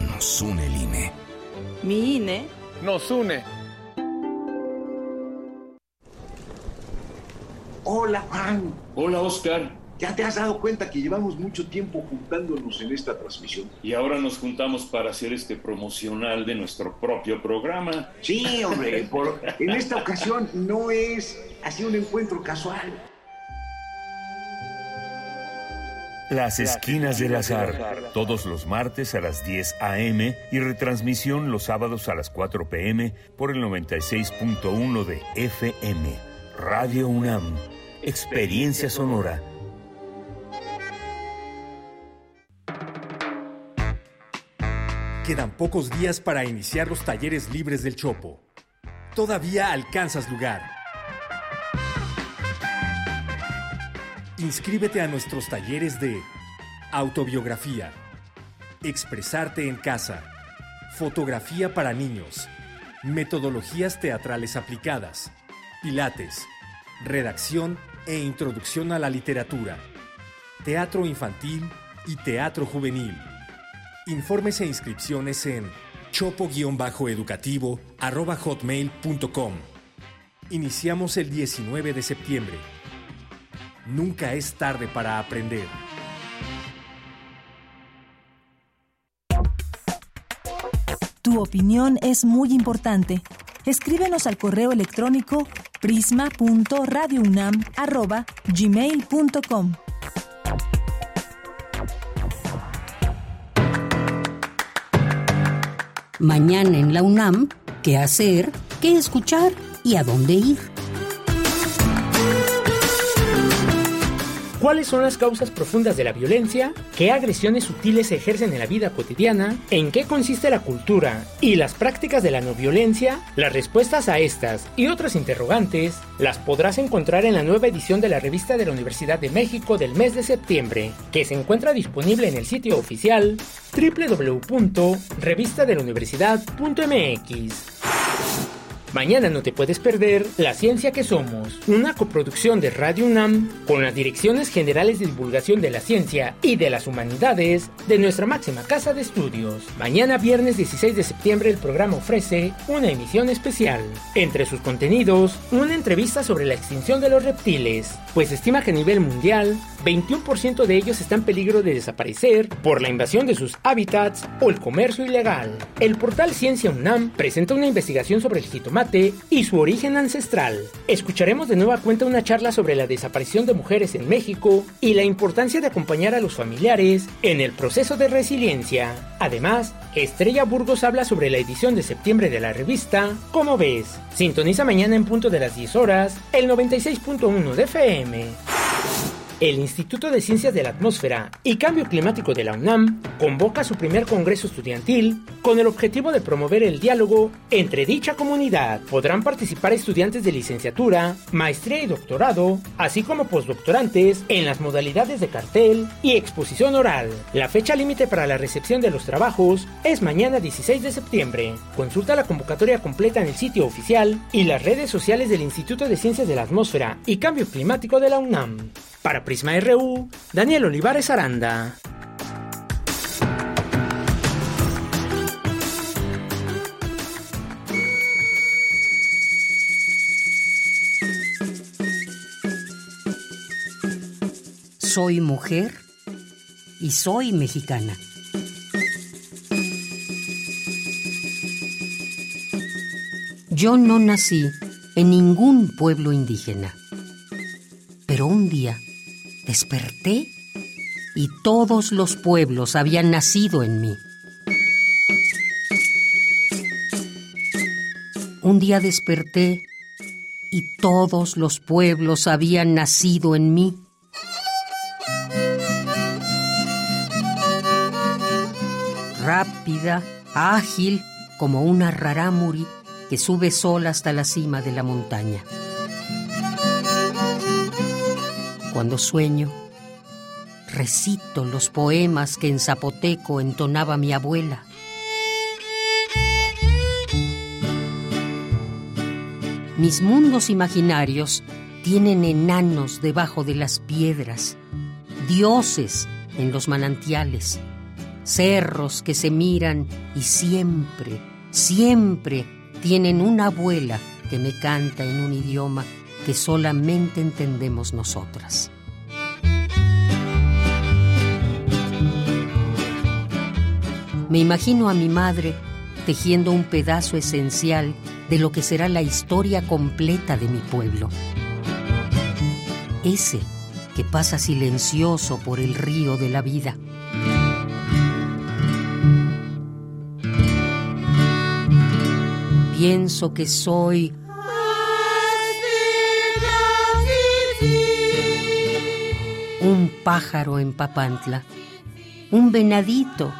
Nos une el INE. Mi INE nos une. Hola, Juan. Hola, Oscar. ¿Ya te has dado cuenta que llevamos mucho tiempo juntándonos en esta transmisión? Y ahora nos juntamos para hacer este promocional de nuestro propio programa. Sí, hombre, en esta ocasión no es así un encuentro casual. Las Esquinas del Azar, todos los martes a las 10 a.m. y retransmisión los sábados a las 4 p.m. por el 96.1 de FM. Radio UNAM, Experiencia Sonora. Quedan pocos días para iniciar los talleres libres del Chopo. Todavía alcanzas lugar. Inscríbete a nuestros talleres de autobiografía, expresarte en casa, fotografía para niños, metodologías teatrales aplicadas, pilates, redacción e introducción a la literatura, teatro infantil y teatro juvenil. Informes e inscripciones en chopo-educativo hotmail.com. Iniciamos el 19 de septiembre. Nunca es tarde para aprender. Tu opinión es muy importante. Escríbenos al correo electrónico prisma.radiounam@gmail.com. Mañana en la UNAM, ¿qué hacer? ¿Qué escuchar? ¿Y a dónde ir? ¿Cuáles son las causas profundas de la violencia? ¿Qué agresiones sutiles se ejercen en la vida cotidiana? ¿En qué consiste la cultura y las prácticas de la no violencia? Las respuestas a estas y otras interrogantes las podrás encontrar en la nueva edición de la revista de la Universidad de México del mes de septiembre, que se encuentra disponible en el sitio oficial www.revistadeluniversidad.mx. Mañana no te puedes perder La Ciencia que Somos, una coproducción de Radio UNAM con las Direcciones Generales de Divulgación de la Ciencia y de las Humanidades de nuestra máxima casa de estudios. Mañana viernes 16 de septiembre el programa ofrece una emisión especial. Entre sus contenidos, una entrevista sobre la extinción de los reptiles, pues estima que a nivel mundial 21% de ellos están en peligro de desaparecer por la invasión de sus hábitats o el comercio ilegal. El portal Ciencia UNAM presenta una investigación sobre el jitomate y su origen ancestral. Escucharemos de nueva cuenta una charla sobre la desaparición de mujeres en México y la importancia de acompañar a los familiares en el proceso de resiliencia. Además, Estrella Burgos habla sobre la edición de septiembre de la revista Como ves. Sintoniza mañana en punto de las 10 horas el 96.1 de FM. El Instituto de Ciencias de la Atmósfera y Cambio Climático de la UNAM convoca su primer Congreso Estudiantil con el objetivo de promover el diálogo entre dicha comunidad. Podrán participar estudiantes de licenciatura, maestría y doctorado, así como postdoctorantes en las modalidades de cartel y exposición oral. La fecha límite para la recepción de los trabajos es mañana 16 de septiembre. Consulta la convocatoria completa en el sitio oficial y las redes sociales del Instituto de Ciencias de la Atmósfera y Cambio Climático de la UNAM. Para Prisma RU, Daniel Olivares Aranda. Soy mujer y soy mexicana. Yo no nací en ningún pueblo indígena, pero un día Desperté y todos los pueblos habían nacido en mí. Un día desperté y todos los pueblos habían nacido en mí. Rápida, ágil, como una rarámuri que sube sola hasta la cima de la montaña. Cuando sueño, recito los poemas que en zapoteco entonaba mi abuela. Mis mundos imaginarios tienen enanos debajo de las piedras, dioses en los manantiales, cerros que se miran y siempre, siempre tienen una abuela que me canta en un idioma que solamente entendemos nosotras. Me imagino a mi madre tejiendo un pedazo esencial de lo que será la historia completa de mi pueblo. Ese que pasa silencioso por el río de la vida. Pienso que soy un pájaro en Papantla, un venadito,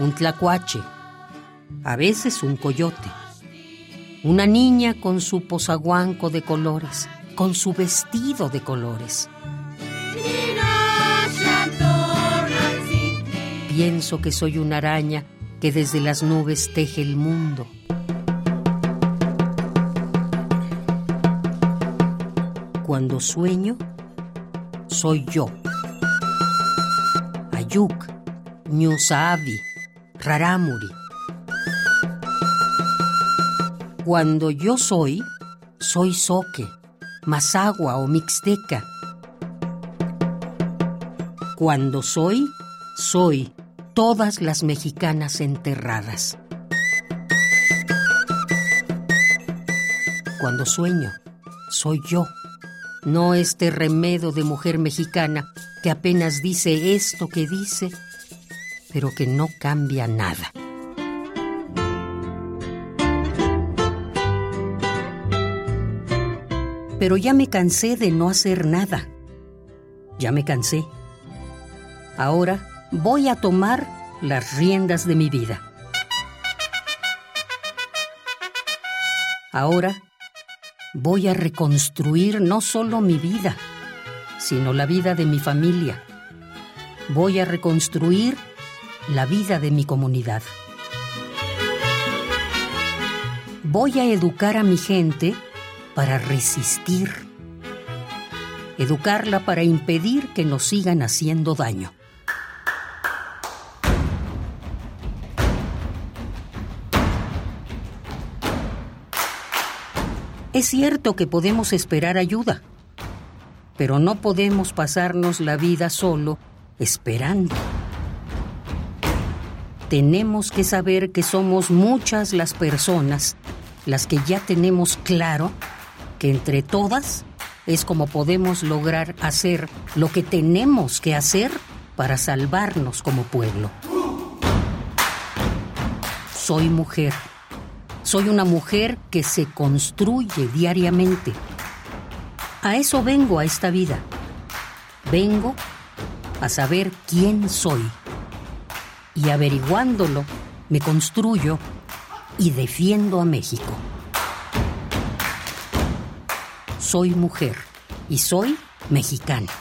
un tlacuache, a veces un coyote, una niña con su posaguanco de colores, con su vestido de colores. Pienso que soy una araña que desde las nubes teje el mundo. Cuando sueño, soy yo. Ayuk, Ñusabi, Raramuri. Cuando yo soy, soy soque, mazagua o mixteca. Cuando soy, soy todas las mexicanas enterradas. Cuando sueño, soy yo, no este remedo de mujer mexicana que apenas dice esto que dice, pero que no cambia nada. Pero ya me cansé de no hacer nada. Ya me cansé. Ahora voy a tomar las riendas de mi vida. Ahora voy a reconstruir no solo mi vida, sino la vida de mi familia. Voy a reconstruir la vida de mi comunidad. Voy a educar a mi gente para resistir. Educarla para impedir que nos sigan haciendo daño. Es cierto que podemos esperar ayuda, pero no podemos pasarnos la vida solo esperando. Tenemos que saber que somos muchas las personas las que ya tenemos claro que entre todas es como podemos lograr hacer lo que tenemos que hacer para salvarnos como pueblo. Soy mujer soy una mujer que se construye diariamente. A eso vengo a esta vida. Vengo a saber quién soy. Y averiguándolo, me construyo y defiendo a México. Soy mujer y soy mexicana.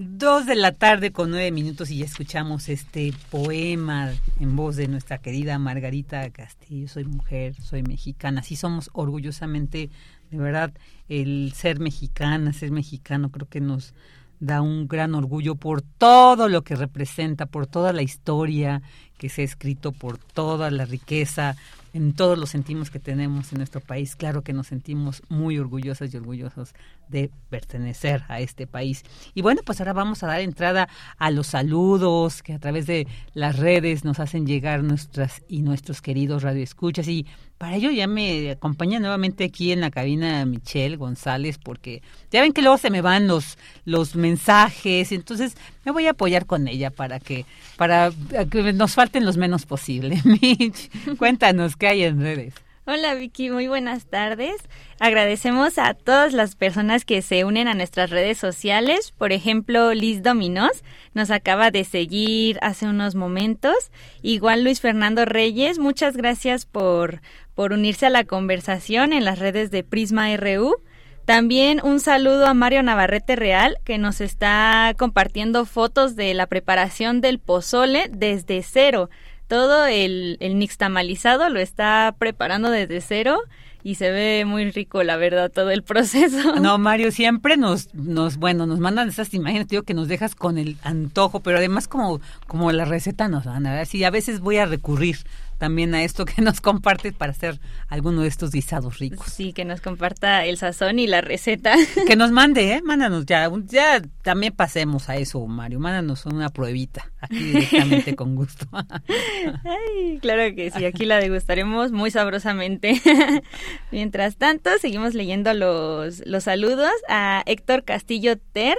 Dos de la tarde con nueve minutos y ya escuchamos este poema en voz de nuestra querida Margarita Castillo. Soy mujer, soy mexicana. Sí somos orgullosamente, de verdad, el ser mexicana, ser mexicano, creo que nos da un gran orgullo por todo lo que representa, por toda la historia que se ha escrito, por toda la riqueza, en todos los sentimos que tenemos en nuestro país. Claro que nos sentimos muy orgullosas y orgullosos de pertenecer a este país. Y bueno, pues ahora vamos a dar entrada a los saludos que a través de las redes nos hacen llegar nuestras y nuestros queridos radioescuchas. Y para ello ya me acompaña nuevamente aquí en la cabina Michelle González, porque ya ven que luego se me van los, los mensajes, entonces me voy a apoyar con ella para que, para que nos falten los menos posible. Mitch, cuéntanos qué hay en redes. Hola Vicky, muy buenas tardes. Agradecemos a todas las personas que se unen a nuestras redes sociales. Por ejemplo, Liz Dominos nos acaba de seguir hace unos momentos. Igual Luis Fernando Reyes, muchas gracias por, por unirse a la conversación en las redes de Prisma RU. También un saludo a Mario Navarrete Real, que nos está compartiendo fotos de la preparación del pozole desde cero todo el, el nixtamalizado lo está preparando desde cero y se ve muy rico, la verdad, todo el proceso. No, Mario, siempre nos, nos bueno, nos mandan esas imágenes, digo, que nos dejas con el antojo, pero además como, como la receta nos van a ver, sí, a veces voy a recurrir también a esto que nos comparte para hacer alguno de estos guisados ricos. Sí, que nos comparta el sazón y la receta. Que nos mande, ¿eh? Mándanos ya, ya también pasemos a eso, Mario. Mándanos una pruebita aquí directamente con gusto. Ay, claro que sí, aquí la degustaremos muy sabrosamente. Mientras tanto, seguimos leyendo los, los saludos a Héctor Castillo Ter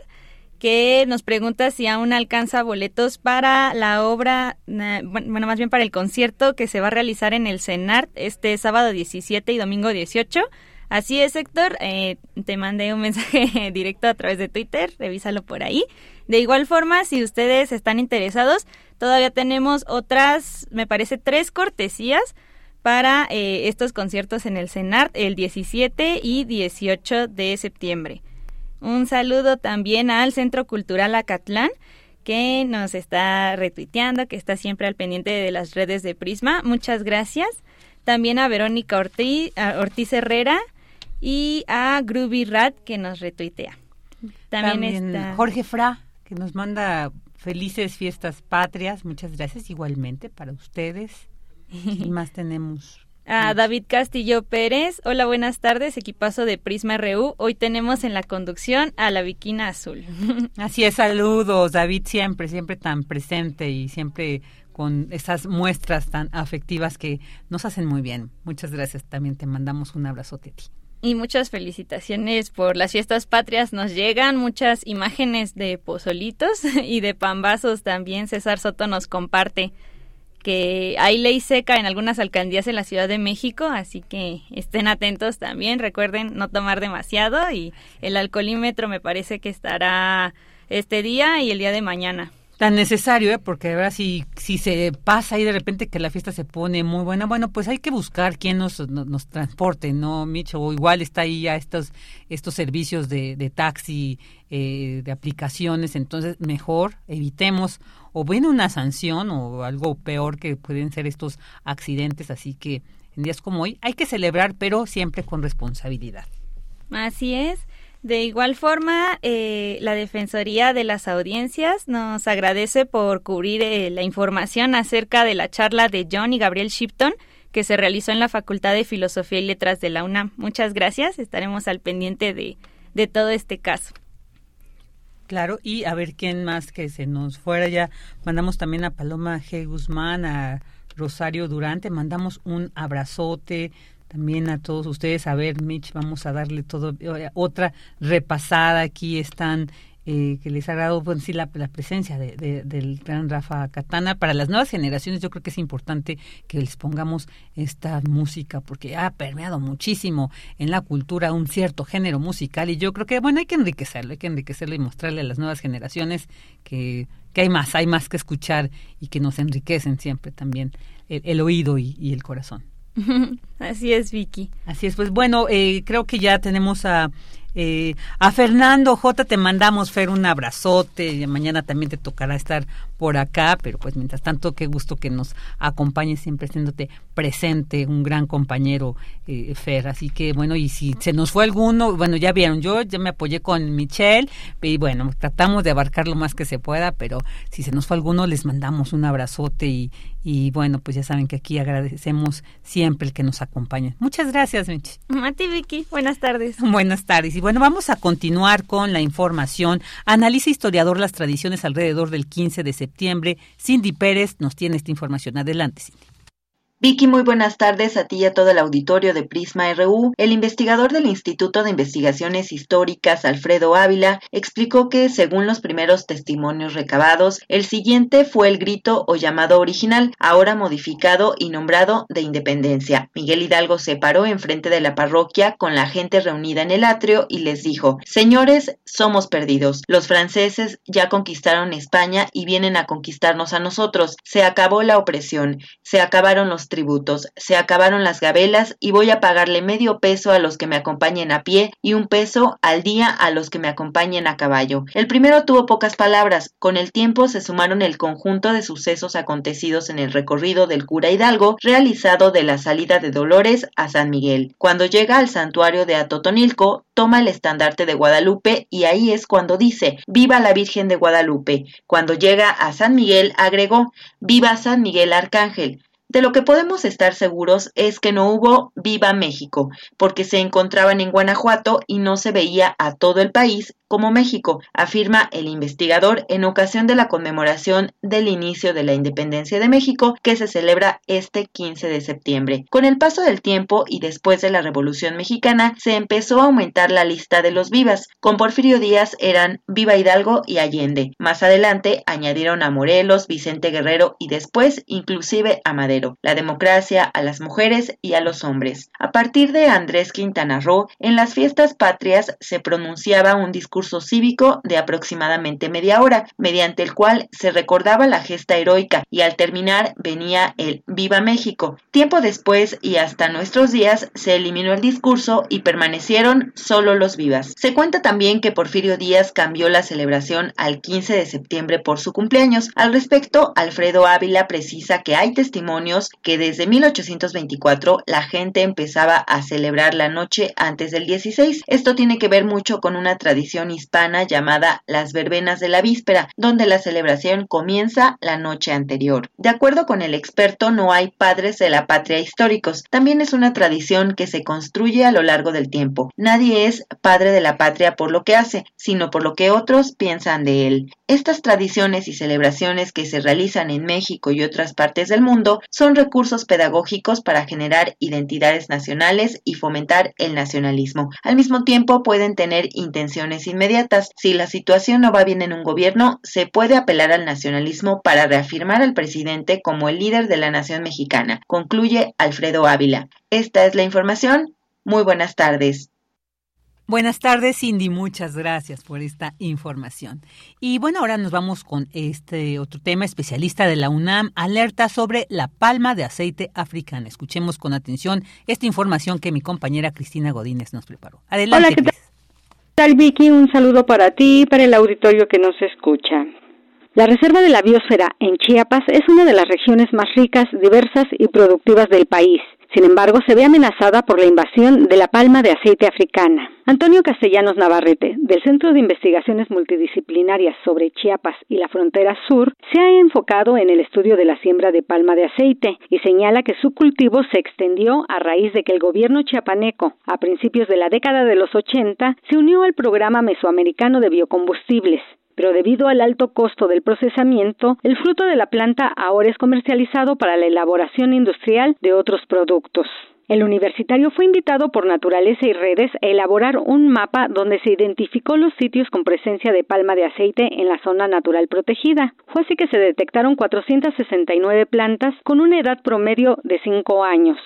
que nos pregunta si aún alcanza boletos para la obra, bueno, más bien para el concierto que se va a realizar en el CENART este sábado 17 y domingo 18. Así es, Héctor, eh, te mandé un mensaje directo a través de Twitter, revísalo por ahí. De igual forma, si ustedes están interesados, todavía tenemos otras, me parece, tres cortesías para eh, estos conciertos en el CENART el 17 y 18 de septiembre. Un saludo también al Centro Cultural Acatlán que nos está retuiteando, que está siempre al pendiente de las redes de Prisma. Muchas gracias. También a Verónica Ortiz, Ortiz Herrera y a Groovy Rat que nos retuitea. También, está Jorge Fra que nos manda felices fiestas patrias. Muchas gracias igualmente para ustedes. y más tenemos a David Castillo Pérez. Hola, buenas tardes, equipazo de Prisma RU. Hoy tenemos en la conducción a la Viquina Azul. Así es, saludos, David, siempre, siempre tan presente y siempre con esas muestras tan afectivas que nos hacen muy bien. Muchas gracias, también te mandamos un abrazote a ti. Y muchas felicitaciones por las fiestas patrias. Nos llegan muchas imágenes de pozolitos y de pambazos también. César Soto nos comparte que hay ley seca en algunas alcaldías en la Ciudad de México, así que estén atentos también, recuerden no tomar demasiado y el alcoholímetro me parece que estará este día y el día de mañana. Tan necesario, ¿eh? porque ahora si, si se pasa ahí de repente que la fiesta se pone muy buena, bueno, pues hay que buscar quién nos, nos, transporte, ¿no, Micho? O igual está ahí ya estos, estos servicios de, de taxi, eh, de aplicaciones, entonces mejor evitemos o viene una sanción o algo peor que pueden ser estos accidentes, así que en días como hoy hay que celebrar, pero siempre con responsabilidad. Así es. De igual forma, eh, la Defensoría de las Audiencias nos agradece por cubrir eh, la información acerca de la charla de John y Gabriel Shipton que se realizó en la Facultad de Filosofía y Letras de la UNAM. Muchas gracias, estaremos al pendiente de, de todo este caso. Claro, y a ver quién más que se nos fuera ya. Mandamos también a Paloma G. Guzmán, a Rosario Durante, mandamos un abrazote también a todos ustedes. A ver, Mitch, vamos a darle todo eh, otra repasada. Aquí están eh, que les ha dado pues, sí, la, presencia de, del gran Rafa Catana. Para las nuevas generaciones yo creo que es importante que les pongamos esta música porque ha permeado muchísimo en la cultura un cierto género musical y yo creo que, bueno, hay que enriquecerlo, hay que enriquecerlo y mostrarle a las nuevas generaciones que, que hay más, hay más que escuchar y que nos enriquecen siempre también el, oído y, el corazón. Así es, Vicky. Así es, pues bueno, eh, creo que ya tenemos a eh, a Fernando J te mandamos, Fer, un abrazote. Y mañana también te tocará estar por acá, pero pues mientras tanto, qué gusto que nos acompañes siempre siéndote presente, un gran compañero, eh, Fer. Así que bueno, y si se nos fue alguno, bueno, ya vieron, yo ya me apoyé con Michelle y bueno, tratamos de abarcar lo más que se pueda, pero si se nos fue alguno, les mandamos un abrazote y, y bueno, pues ya saben que aquí agradecemos siempre el que nos acompañen. Muchas gracias, Michelle. Mati Vicky, buenas tardes. Buenas tardes. Y bueno, vamos a continuar con la información. Analiza historiador las tradiciones alrededor del 15 de septiembre. Cindy Pérez nos tiene esta información. Adelante, Cindy. Vicky, muy buenas tardes a ti y a todo el auditorio de Prisma RU. El investigador del Instituto de Investigaciones Históricas, Alfredo Ávila, explicó que, según los primeros testimonios recabados, el siguiente fue el grito o llamado original, ahora modificado y nombrado de independencia. Miguel Hidalgo se paró enfrente de la parroquia con la gente reunida en el atrio y les dijo, Señores, somos perdidos. Los franceses ya conquistaron España y vienen a conquistarnos a nosotros. Se acabó la opresión, se acabaron los tributos. Se acabaron las gabelas y voy a pagarle medio peso a los que me acompañen a pie y un peso al día a los que me acompañen a caballo. El primero tuvo pocas palabras. Con el tiempo se sumaron el conjunto de sucesos acontecidos en el recorrido del cura Hidalgo realizado de la salida de Dolores a San Miguel. Cuando llega al santuario de Atotonilco, toma el estandarte de Guadalupe y ahí es cuando dice Viva la Virgen de Guadalupe. Cuando llega a San Miguel agregó Viva San Miguel Arcángel. De lo que podemos estar seguros es que no hubo Viva México, porque se encontraban en Guanajuato y no se veía a todo el país como México, afirma el investigador en ocasión de la conmemoración del inicio de la independencia de México que se celebra este 15 de septiembre. Con el paso del tiempo y después de la Revolución Mexicana se empezó a aumentar la lista de los vivas. Con Porfirio Díaz eran Viva Hidalgo y Allende. Más adelante añadieron a Morelos, Vicente Guerrero y después inclusive a Madero, la democracia, a las mujeres y a los hombres. A partir de Andrés Quintana Roo, en las fiestas patrias se pronunciaba un discurso cívico de aproximadamente media hora, mediante el cual se recordaba la gesta heroica y al terminar venía el Viva México. Tiempo después y hasta nuestros días se eliminó el discurso y permanecieron solo los vivas. Se cuenta también que Porfirio Díaz cambió la celebración al 15 de septiembre por su cumpleaños. Al respecto, Alfredo Ávila precisa que hay testimonios que desde 1824 la gente empezaba a celebrar la noche antes del 16. Esto tiene que ver mucho con una tradición hispana llamada las verbenas de la víspera, donde la celebración comienza la noche anterior. De acuerdo con el experto, no hay padres de la patria históricos. También es una tradición que se construye a lo largo del tiempo. Nadie es padre de la patria por lo que hace, sino por lo que otros piensan de él. Estas tradiciones y celebraciones que se realizan en México y otras partes del mundo son recursos pedagógicos para generar identidades nacionales y fomentar el nacionalismo. Al mismo tiempo pueden tener intenciones inmediatas. Si la situación no va bien en un gobierno, se puede apelar al nacionalismo para reafirmar al presidente como el líder de la nación mexicana, concluye Alfredo Ávila. Esta es la información. Muy buenas tardes. Buenas tardes, Cindy. Muchas gracias por esta información. Y bueno, ahora nos vamos con este otro tema. Especialista de la UNAM alerta sobre la palma de aceite africana. Escuchemos con atención esta información que mi compañera Cristina Godínez nos preparó. Adelante. Hola, tal Vicky? Un saludo para ti y para el auditorio que nos escucha. La Reserva de la Biosfera en Chiapas es una de las regiones más ricas, diversas y productivas del país. Sin embargo, se ve amenazada por la invasión de la palma de aceite africana. Antonio Castellanos Navarrete, del Centro de Investigaciones Multidisciplinarias sobre Chiapas y la frontera sur, se ha enfocado en el estudio de la siembra de palma de aceite y señala que su cultivo se extendió a raíz de que el gobierno chiapaneco, a principios de la década de los 80, se unió al programa mesoamericano de biocombustibles, pero debido al alto costo del procesamiento, el fruto de la planta ahora es comercializado para la elaboración industrial de otros productos. El universitario fue invitado por Naturaleza y Redes a elaborar un mapa donde se identificó los sitios con presencia de palma de aceite en la zona natural protegida. Fue así que se detectaron 469 plantas con una edad promedio de 5 años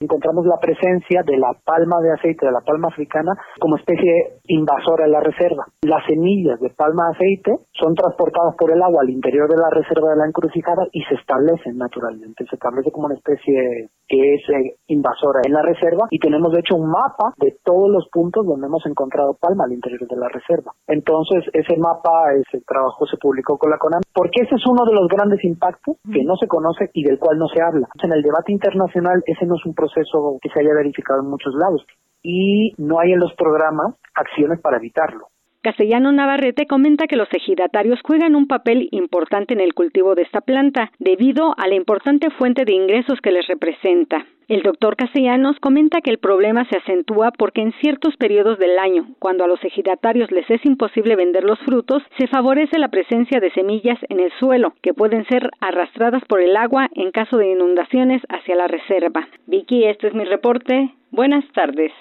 encontramos la presencia de la palma de aceite, de la palma africana, como especie invasora en la reserva. Las semillas de palma de aceite son transportadas por el agua al interior de la reserva de la encrucijada y se establecen naturalmente. Se establece como una especie que es eh, invasora en la reserva y tenemos de hecho un mapa de todos los puntos donde hemos encontrado palma al interior de la reserva. Entonces ese mapa, ese trabajo se publicó con la CONAM porque ese es uno de los grandes impactos que no se conoce y del cual no se habla. En el debate internacional ese no es un proceso proceso que se haya verificado en muchos lados y no hay en los programas acciones para evitarlo. Castellano Navarrete comenta que los ejidatarios juegan un papel importante en el cultivo de esta planta, debido a la importante fuente de ingresos que les representa. El doctor Castellanos comenta que el problema se acentúa porque en ciertos periodos del año, cuando a los ejidatarios les es imposible vender los frutos, se favorece la presencia de semillas en el suelo, que pueden ser arrastradas por el agua en caso de inundaciones hacia la reserva. Vicky, este es mi reporte. Buenas tardes.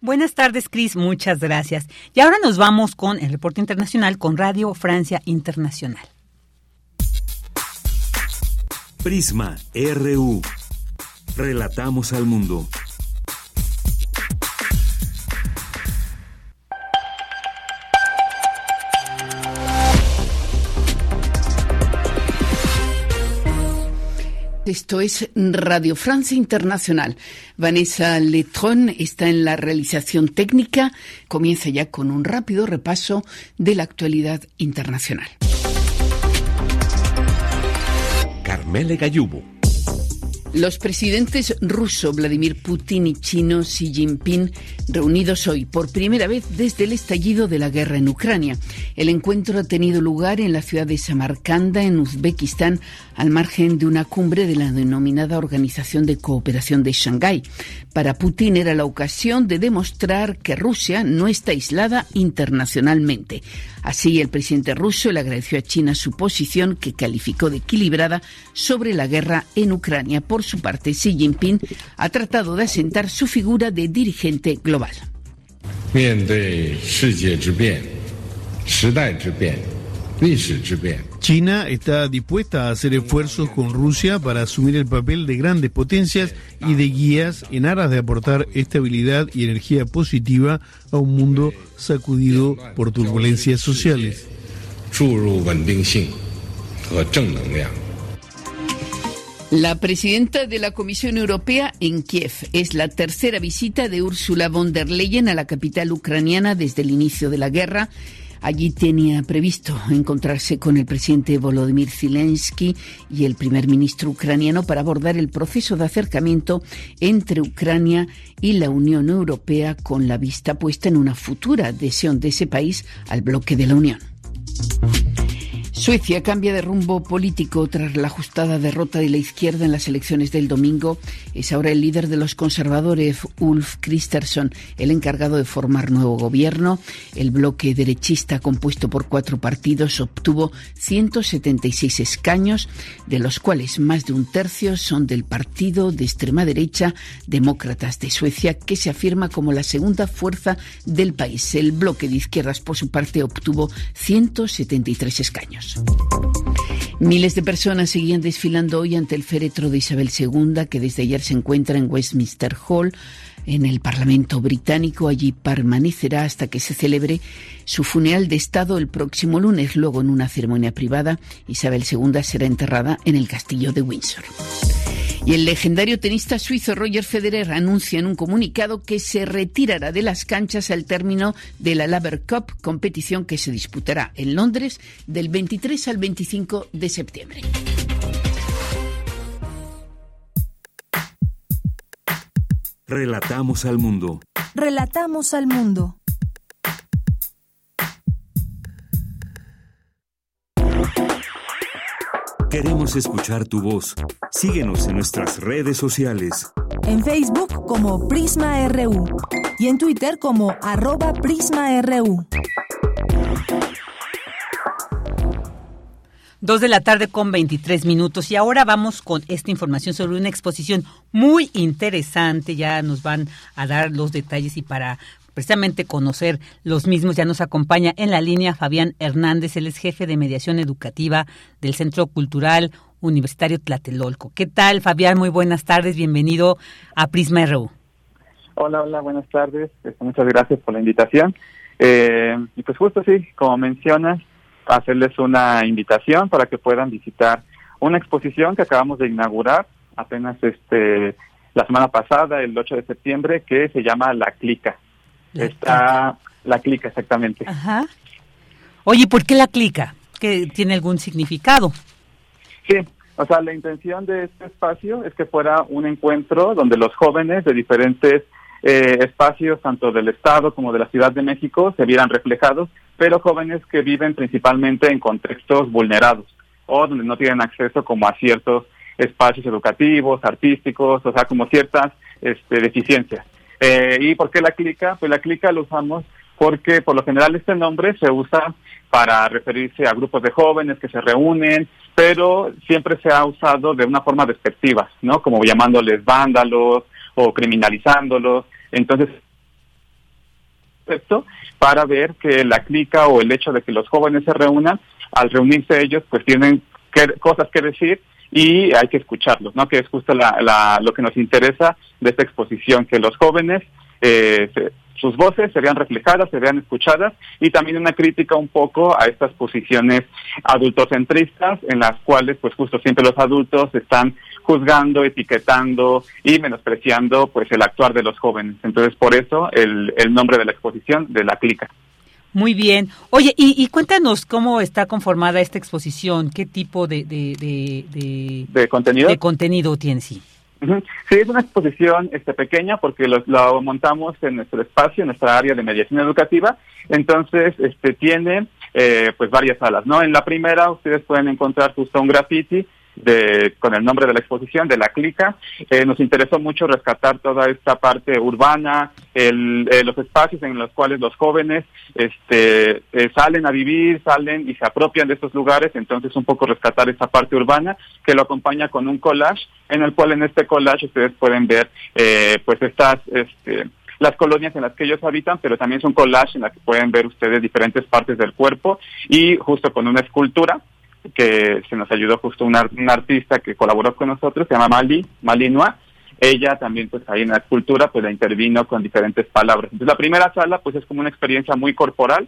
Buenas tardes, Cris. Muchas gracias. Y ahora nos vamos con el reporte internacional con Radio Francia Internacional. Prisma RU. Relatamos al mundo. Esto es Radio Francia Internacional. Vanessa Letron está en la realización técnica. Comienza ya con un rápido repaso de la actualidad internacional. Carmele Gallubo. Los presidentes ruso Vladimir Putin y chino Xi Jinping reunidos hoy por primera vez desde el estallido de la guerra en Ucrania. El encuentro ha tenido lugar en la ciudad de Samarcanda, en Uzbekistán, al margen de una cumbre de la denominada Organización de Cooperación de Shanghái. Para Putin era la ocasión de demostrar que Rusia no está aislada internacionalmente. Así, el presidente ruso le agradeció a China su posición, que calificó de equilibrada, sobre la guerra en Ucrania. Por su parte, Xi Jinping ha tratado de asentar su figura de dirigente global. China está dispuesta a hacer esfuerzos con Rusia para asumir el papel de grandes potencias y de guías en aras de aportar estabilidad y energía positiva a un mundo sacudido por turbulencias sociales. La presidenta de la Comisión Europea en Kiev es la tercera visita de Ursula von der Leyen a la capital ucraniana desde el inicio de la guerra Allí tenía previsto encontrarse con el presidente Volodymyr Zelensky y el primer ministro ucraniano para abordar el proceso de acercamiento entre Ucrania y la Unión Europea con la vista puesta en una futura adhesión de ese país al bloque de la Unión. Suecia cambia de rumbo político tras la ajustada derrota de la izquierda en las elecciones del domingo. Es ahora el líder de los conservadores, Ulf Kristersson, el encargado de formar nuevo gobierno. El bloque derechista, compuesto por cuatro partidos, obtuvo 176 escaños, de los cuales más de un tercio son del partido de extrema derecha Demócratas de Suecia, que se afirma como la segunda fuerza del país. El bloque de izquierdas, por su parte, obtuvo 173 escaños. Miles de personas seguían desfilando hoy ante el féretro de Isabel II, que desde ayer se encuentra en Westminster Hall, en el Parlamento británico. Allí permanecerá hasta que se celebre su funeral de Estado el próximo lunes. Luego, en una ceremonia privada, Isabel II será enterrada en el castillo de Windsor. Y el legendario tenista suizo Roger Federer anuncia en un comunicado que se retirará de las canchas al término de la Laver Cup, competición que se disputará en Londres del 23 al 25 de septiembre. Relatamos al mundo. Relatamos al mundo. Queremos escuchar tu voz. Síguenos en nuestras redes sociales. En Facebook como Prisma RU y en Twitter como arroba PrismaRU. Dos de la tarde con 23 minutos y ahora vamos con esta información sobre una exposición muy interesante. Ya nos van a dar los detalles y para precisamente conocer los mismos. Ya nos acompaña en la línea Fabián Hernández, él es jefe de mediación educativa del Centro Cultural Universitario Tlatelolco. ¿Qué tal, Fabián? Muy buenas tardes, bienvenido a Prisma RU. Hola, hola, buenas tardes. Este, muchas gracias por la invitación. Eh, y pues justo sí, como mencionas, hacerles una invitación para que puedan visitar una exposición que acabamos de inaugurar apenas este la semana pasada, el 8 de septiembre, que se llama La Clica está la clica exactamente. Ajá. Oye, ¿por qué la clica? ¿Que tiene algún significado? Sí, o sea, la intención de este espacio es que fuera un encuentro donde los jóvenes de diferentes eh, espacios, tanto del Estado como de la Ciudad de México, se vieran reflejados, pero jóvenes que viven principalmente en contextos vulnerados o donde no tienen acceso como a ciertos espacios educativos, artísticos, o sea, como ciertas este, deficiencias. Eh, ¿Y por qué la clica? Pues la clica lo usamos porque por lo general este nombre se usa para referirse a grupos de jóvenes que se reúnen, pero siempre se ha usado de una forma despectiva, ¿no? Como llamándoles vándalos o criminalizándolos. Entonces, esto para ver que la clica o el hecho de que los jóvenes se reúnan, al reunirse ellos, pues tienen cosas que decir y hay que escucharlos, ¿no? Que es justo la, lo que nos interesa de esta exposición, que los jóvenes, eh, sus voces se vean reflejadas, se vean escuchadas y también una crítica un poco a estas posiciones adultocentristas en las cuales, pues justo siempre los adultos están juzgando, etiquetando y menospreciando pues el actuar de los jóvenes. Entonces por eso el, el nombre de la exposición de la clica. Muy bien. Oye, y, cuéntanos cómo está conformada esta exposición, qué tipo de, de, de, contenido de contenido tiene, sí. Sí, es una exposición este, pequeña porque lo, montamos en nuestro espacio, en nuestra área de mediación educativa. Entonces, este, tiene eh, pues varias salas, ¿no? En la primera ustedes pueden encontrar justo un graffiti de, con el nombre de la exposición, de la clica. Eh, nos interesó mucho rescatar toda esta parte urbana, el, eh, los espacios en los cuales los jóvenes este, eh, salen a vivir, salen y se apropian de estos lugares, entonces un poco rescatar esta parte urbana que lo acompaña con un collage, en el cual en este collage ustedes pueden ver pues estas... Este, las colonias en las que ellos habitan, pero también es un collage en la que pueden ver ustedes diferentes partes del cuerpo y justo con una escultura que se nos ayudó justo una, artista que colaboró con nosotros, se llama Mali, Malinua. Ella también, pues ahí en la escultura, pues la intervino con diferentes palabras. Entonces, la primera sala, pues es como una experiencia muy corporal.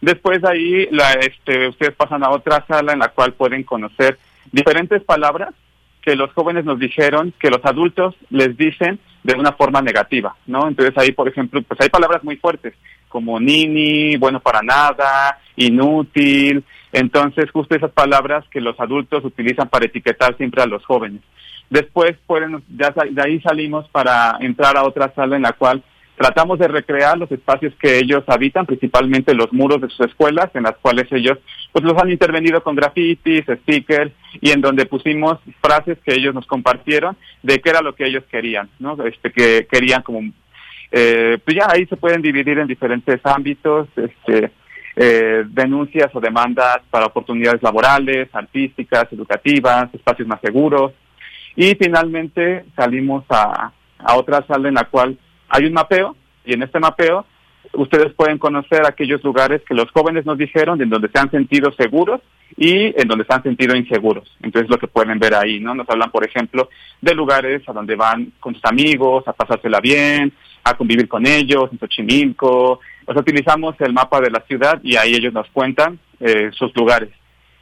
Después de ahí, la, este, ustedes pasan a otra sala en la cual pueden conocer diferentes palabras que los jóvenes nos dijeron que los adultos les dicen de una forma negativa, ¿no? Entonces ahí, por ejemplo, pues hay palabras muy fuertes, como nini, bueno para nada, inútil, entonces, justo esas palabras que los adultos utilizan para etiquetar siempre a los jóvenes. Después, pueden, ya de ahí salimos para entrar a otra sala en la cual tratamos de recrear los espacios que ellos habitan, principalmente los muros de sus escuelas, en las cuales ellos pues los han intervenido con grafitis, stickers, y en donde pusimos frases que ellos nos compartieron de qué era lo que ellos querían, ¿no? Este, que querían como, eh, pues ya ahí se pueden dividir en diferentes ámbitos, este, eh, denuncias o demandas para oportunidades laborales, artísticas, educativas, espacios más seguros. Y finalmente salimos a, a otra sala en la cual hay un mapeo y en este mapeo ustedes pueden conocer aquellos lugares que los jóvenes nos dijeron en donde se han sentido seguros y en donde se han sentido inseguros. Entonces lo que pueden ver ahí, ¿no? Nos hablan, por ejemplo, de lugares a donde van con sus amigos, a pasársela bien, a convivir con ellos, en Xochimilco, pues utilizamos el mapa de la ciudad y ahí ellos nos cuentan eh, sus lugares.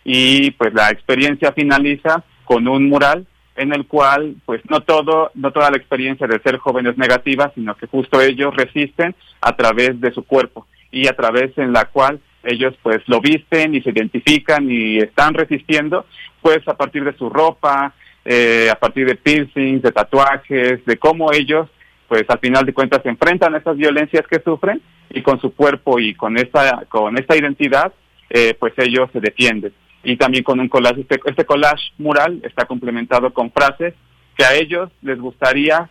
Y pues la experiencia finaliza con un mural en el cual pues no todo no toda la experiencia de ser joven es negativa, sino que justo ellos resisten a través de su cuerpo y a través en la cual ellos pues lo visten y se identifican y están resistiendo pues a partir de su ropa, eh, a partir de piercings, de tatuajes, de cómo ellos pues al final de cuentas se enfrentan a esas violencias que sufren y con su cuerpo y con esta, con esta identidad, eh, pues ellos se defienden. Y también con un collage, este, este collage mural está complementado con frases que a ellos les gustaría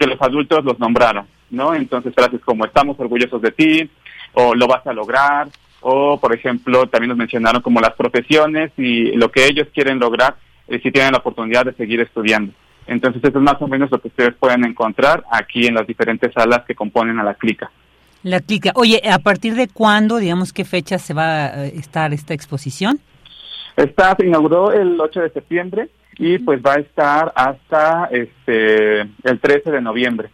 que los adultos los nombraran, ¿no? Entonces frases como estamos orgullosos de ti, o lo vas a lograr, o por ejemplo también nos mencionaron como las profesiones y lo que ellos quieren lograr eh, si tienen la oportunidad de seguir estudiando. Entonces, eso es más o menos lo que ustedes pueden encontrar aquí en las diferentes salas que componen a la clica. La clica. Oye, ¿a partir de cuándo, digamos, qué fecha se va a estar esta exposición? Esta se inauguró el 8 de septiembre y pues va a estar hasta este el 13 de noviembre.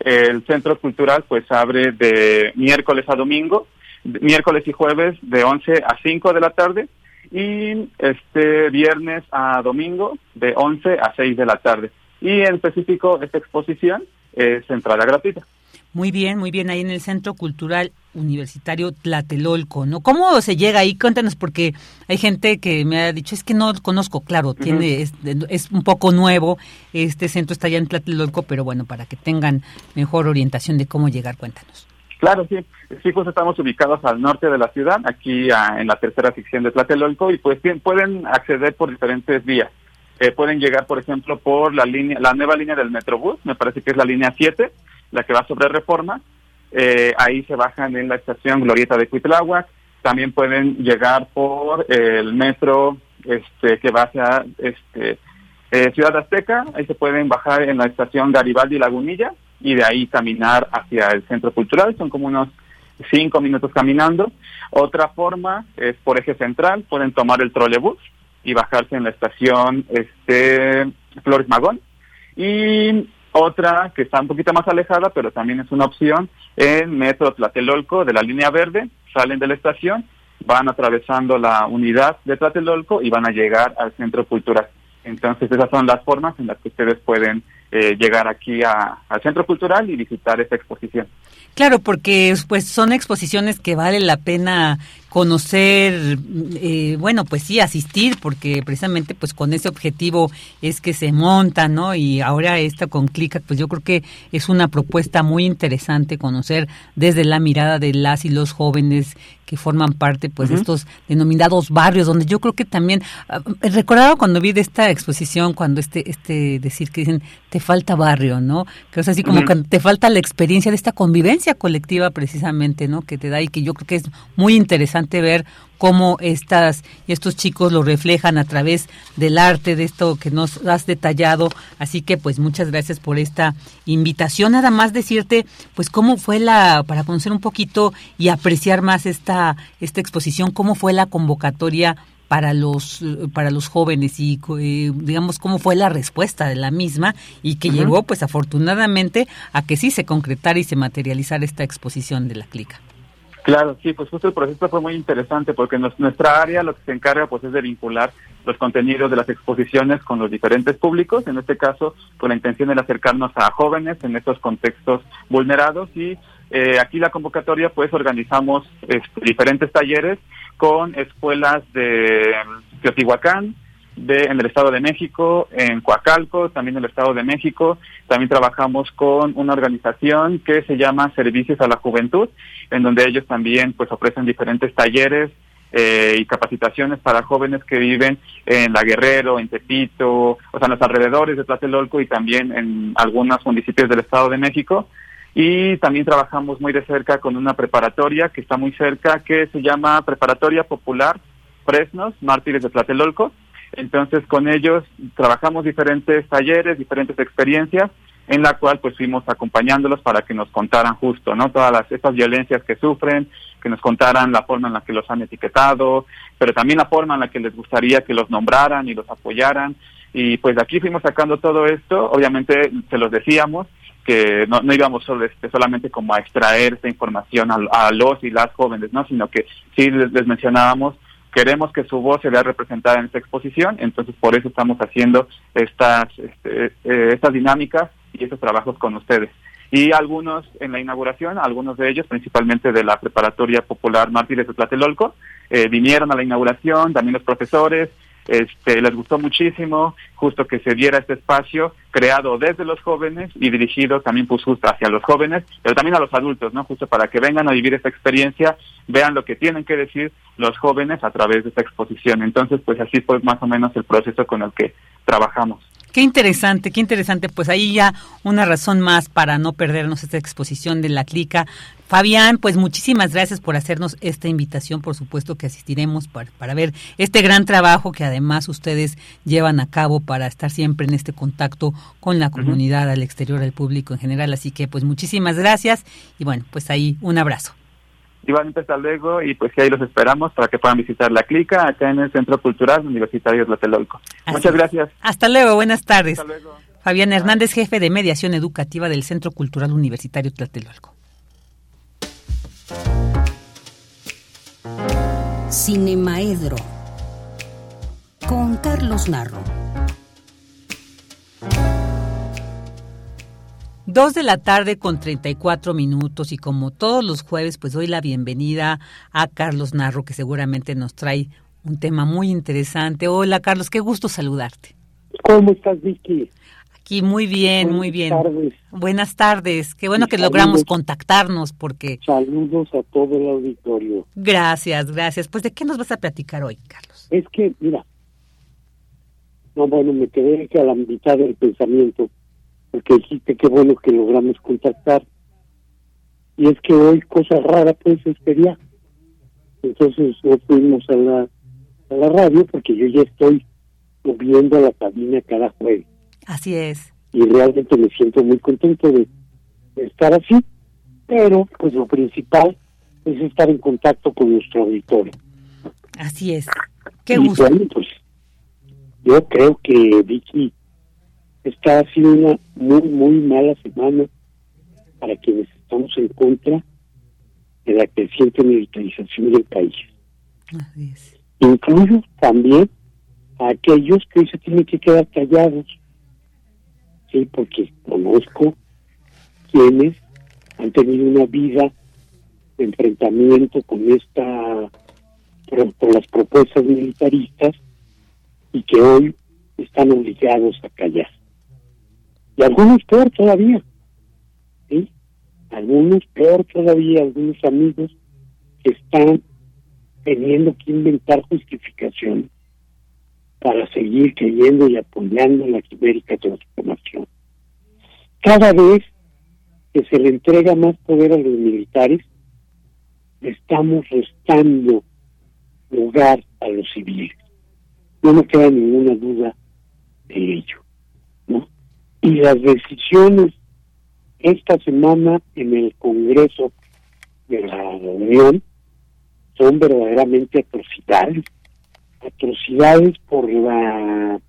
El Centro Cultural pues abre de miércoles a domingo, miércoles y jueves de 11 a 5 de la tarde y este viernes a domingo de 11 a 6 de la tarde. Y en específico esta exposición es entrada gratuita. Muy bien, muy bien, ahí en el Centro Cultural Universitario Tlatelolco, ¿no? ¿Cómo se llega ahí? Cuéntanos, porque hay gente que me ha dicho, es que no conozco, claro, tiene es, es, un poco nuevo, este centro está allá en Tlatelolco, pero bueno, para que tengan mejor orientación de cómo llegar, cuéntanos. Claro, sí. Sí, pues estamos ubicados al norte de la ciudad, aquí en la tercera sección de Tlatelolco, y pues pueden acceder por diferentes vías. Eh, pueden llegar, por ejemplo, por la línea, la nueva línea del Metrobús, me parece que es la línea 7, la que va sobre Reforma. Eh, ahí se bajan en la estación Glorieta de Cuitláhuac. También pueden llegar por el metro este, que va hacia este, eh, Ciudad Azteca. Ahí se pueden bajar en la estación Garibaldi Lagunilla y de ahí caminar hacia el centro cultural. Son como unos cinco minutos caminando. Otra forma es por eje central, pueden tomar el trolebús y bajarse en la estación este Flores Magón. Y otra que está un poquito más alejada, pero también es una opción, en Metro Tlatelolco de la línea verde, salen de la estación, van atravesando la unidad de Tlatelolco y van a llegar al centro cultural. Entonces esas son las formas en las que ustedes pueden eh, llegar aquí al Centro Cultural y visitar esta exposición. Claro, porque pues son exposiciones que vale la pena conocer, eh, bueno, pues sí, asistir, porque precisamente pues con ese objetivo es que se monta, ¿no? Y ahora esta con Clica, pues yo creo que es una propuesta muy interesante conocer desde la mirada de las y los jóvenes que forman parte pues de estos denominados barrios donde yo creo que también ah, recordaba cuando vi de esta exposición cuando este este decir que dicen te falta barrio no que es así como que te falta la experiencia de esta convivencia colectiva precisamente no que te da y que yo creo que es muy interesante ver cómo estas y estos chicos lo reflejan a través del arte de esto que nos has detallado. Así que pues muchas gracias por esta invitación. Nada más decirte pues cómo fue la para conocer un poquito y apreciar más esta esta exposición, cómo fue la convocatoria para los para los jóvenes y eh, digamos cómo fue la respuesta de la misma y que llegó pues afortunadamente a que sí se concretara y se materializara esta exposición de la clica. Claro, sí, pues justo el proceso fue muy interesante porque nuestra área lo que se encarga pues es de vincular los contenidos de las exposiciones con los diferentes públicos, en este caso con la intención de acercarnos a jóvenes en estos contextos vulnerados y eh, aquí la convocatoria pues organizamos este, diferentes talleres con escuelas de Teotihuacán, de, en el Estado de México, en Coacalco, también en el Estado de México. También trabajamos con una organización que se llama Servicios a la Juventud, en donde ellos también pues ofrecen diferentes talleres eh, y capacitaciones para jóvenes que viven en La Guerrero, en Tepito, o sea, en los alrededores de Tlatelolco y también en algunos municipios del Estado de México. Y también trabajamos muy de cerca con una preparatoria que está muy cerca, que se llama Preparatoria Popular Fresnos, Mártires de Tlatelolco, entonces con ellos trabajamos diferentes talleres, diferentes experiencias en la cual pues fuimos acompañándolos para que nos contaran justo, ¿no? Todas las, estas violencias que sufren, que nos contaran la forma en la que los han etiquetado, pero también la forma en la que les gustaría que los nombraran y los apoyaran. Y pues de aquí fuimos sacando todo esto, obviamente se los decíamos, que no, no íbamos este, solamente como a extraer esta información a, los y las jóvenes, ¿no? Sino que sí les mencionábamos queremos que su voz se vea representada en esta exposición, entonces por eso estamos haciendo estas, este, eh, estas dinámicas y estos trabajos con ustedes. Y algunos en la inauguración, algunos de ellos, principalmente de la Preparatoria Popular Mártires de Tlatelolco, eh, vinieron a la inauguración, también los profesores, este, les gustó muchísimo justo que se diera este espacio creado desde los jóvenes y dirigido también pues justo hacia los jóvenes, pero también a los adultos, ¿no? Justo para que vengan a vivir esta experiencia, vean lo que tienen que decir los jóvenes a través de esta exposición. Entonces, pues así fue más o menos el proceso con el que trabajamos. Qué interesante, qué interesante. Pues ahí ya una razón más para no perdernos esta exposición de la clica. Fabián, pues muchísimas gracias por hacernos esta invitación. Por supuesto que asistiremos para, para, ver este gran trabajo que además ustedes llevan a cabo para estar siempre en este contacto con la comunidad, al exterior, al público en general. Así que pues muchísimas gracias y bueno, pues ahí un abrazo. Igualmente hasta luego y pues que ahí los esperamos para que puedan visitar la clica acá en el Centro Cultural Universitario de Tlatelolco. Muchas gracias. Hasta luego, buenas tardes. Hasta luego. Fabián Hernández, jefe de mediación educativa del Centro Cultural Universitario Tlatelolco. Cinemaedro con Carlos Narro. Dos de la tarde con 34 minutos y como todos los jueves pues doy la bienvenida a Carlos Narro que seguramente nos trae un tema muy interesante. Hola Carlos, qué gusto saludarte. ¿Cómo estás Vicky? Aquí muy bien, muy bien. Buenas tardes. Buenas tardes. Qué bueno que logramos contactarnos porque... Saludos a todo el auditorio. Gracias, gracias. Pues de qué nos vas a platicar hoy, Carlos? Es que, mira, no, bueno, me quedé a la mitad del pensamiento porque dijiste que bueno que logramos contactar. Y es que hoy, cosa rara, pues es feriado. Entonces no fuimos a la, a la radio porque yo ya estoy moviendo la cabina cada jueves. Así es. Y realmente me siento muy contento de, estar así, pero pues lo principal es estar en contacto con nuestro auditorio. Así es. Qué gusto. pues yo creo que Vicky está siendo una muy, muy mala semana para quienes estamos en contra de la creciente militarización del país. Incluyo también a aquellos que hoy se tienen que quedar callados. Sí, porque conozco quienes han tenido una vida de enfrentamiento con esta con las propuestas militaristas y que hoy están obligados a callar. Y algunos peor todavía, ¿sí? Algunos peor todavía, algunos amigos que están teniendo que inventar justificación para seguir creyendo y apoyando la quimérica transformación. Cada vez que se le entrega más poder a los militares, estamos restando lugar a los civiles. No me queda ninguna duda de ello. ¿no? Y las decisiones esta semana en el Congreso de la Unión son verdaderamente atrocidades, atrocidades por la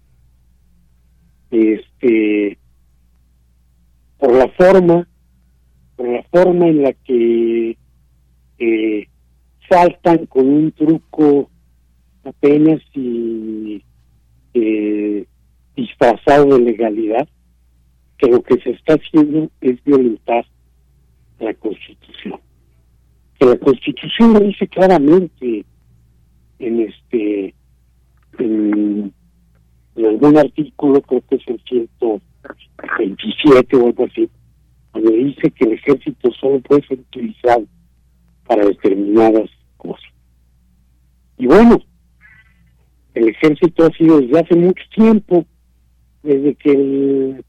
este por la forma por la forma en la que eh, saltan con un truco apenas y eh, disfrazado de legalidad que lo que se está haciendo es violentar la Constitución. Que la Constitución lo dice claramente en este en, algún artículo, creo que es el 127 o algo así, donde dice que el ejército solo puede ser utilizado para determinadas cosas. Y bueno, el ejército ha sido desde hace mucho tiempo, desde que el,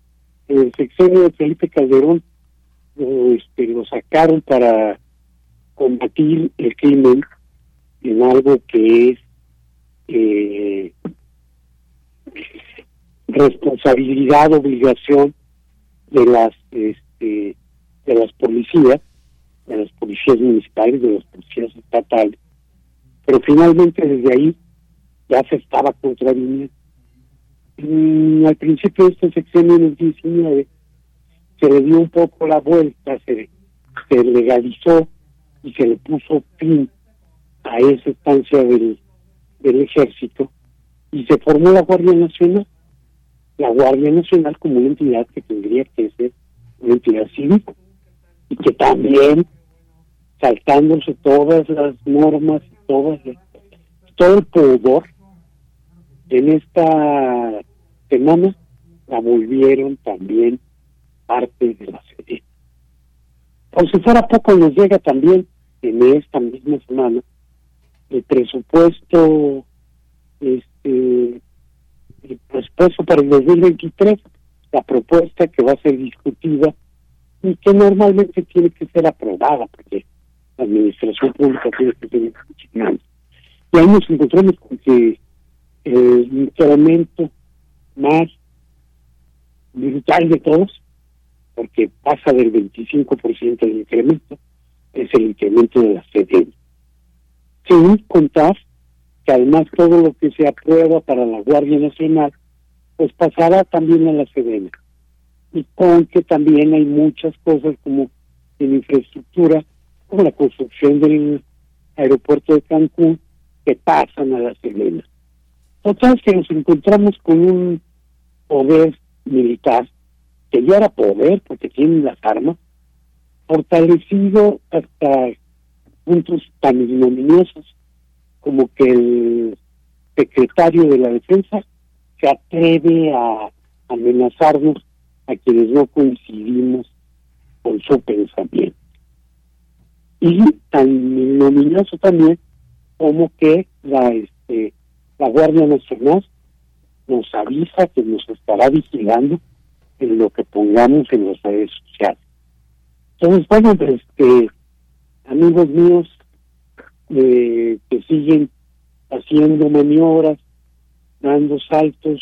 el sexenio de Felipe Calderón este, lo sacaron para combatir el crimen en algo que es eh, responsabilidad, obligación de las este, de las policías, de las policías municipales, de las policías estatales, pero finalmente desde ahí ya se estaba contraviniendo. Al principio de este sexenio en el 19 se le dio un poco la vuelta, se, se legalizó y se le puso fin a esa estancia del, del ejército y se formó la Guardia Nacional. La Guardia Nacional como una entidad que tendría que ser una entidad civil y que también saltándose todas las normas, todas todo el pudor en esta semana la volvieron también parte de la serie. Por si fuera poco, nos llega también en esta misma semana el presupuesto, este, el presupuesto para el 2023, la propuesta que va a ser discutida y que normalmente tiene que ser aprobada, porque la administración pública tiene que ser Y ahí nos encontramos con que el incremento más brutal de todos, porque pasa del 25% del incremento, es el incremento de la CDN. Sin contar que además todo lo que se aprueba para la Guardia Nacional, pues pasará también a la CDN. Y con que también hay muchas cosas como en infraestructura, como la construcción del aeropuerto de Cancún, que pasan a la CDN. Total que nos encontramos con un poder militar, que ya era poder porque tienen las armas, fortalecido hasta puntos tan ignominiosos como que el secretario de la defensa se atreve a amenazarnos a quienes no coincidimos con su pensamiento. Y tan ignominioso también como que la este la Guardia Nacional nos avisa que nos estará vigilando en lo que pongamos en las redes sociales. Entonces, bueno, este, amigos míos eh, que siguen haciendo maniobras, dando saltos,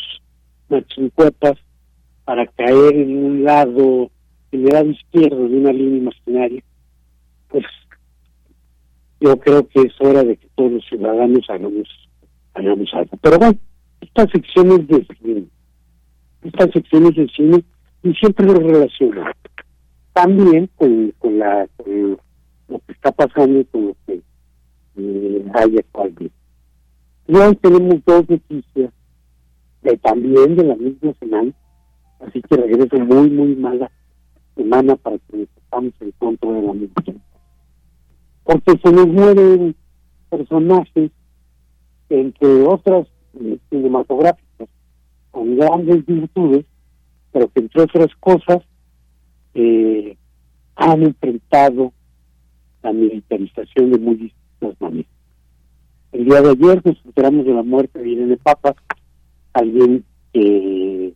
machincuepas, para caer en un lado, en el lado izquierdo de una línea imaginaria, pues yo creo que es hora de que todos los ciudadanos hagamos hagamos algo. Pero bueno, estas secciones de cine, estas secciones de cine, y siempre lo relaciono también con, con, la, lo que está pasando con lo que eh, hay actualmente. Y hoy tenemos dos noticias de también de la misma semana, así que regreso muy, muy mala semana para que estamos en contra de la misma. Porque se nos mueren personajes, entre otras eh, cinematográficas, con grandes virtudes, pero que entre otras cosas eh, han enfrentado la militarización de muy distintas maneras. El día de ayer nos enteramos de la muerte de Irene Papa, alguien que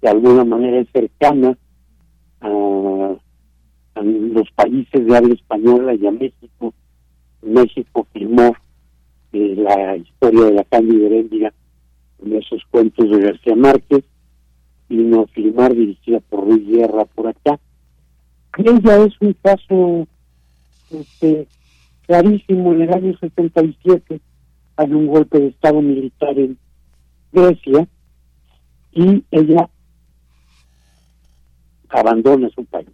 de alguna manera es cercana a, los países de habla española y a México. México firmó eh, la historia de la Cándida Heréndira en esos cuentos de García Márquez, vino a filmar dirigida por Ruiz Guerra por acá. Y ella es un caso este, clarísimo. En el año 77 hay un golpe de Estado militar en Grecia y ella abandona su país.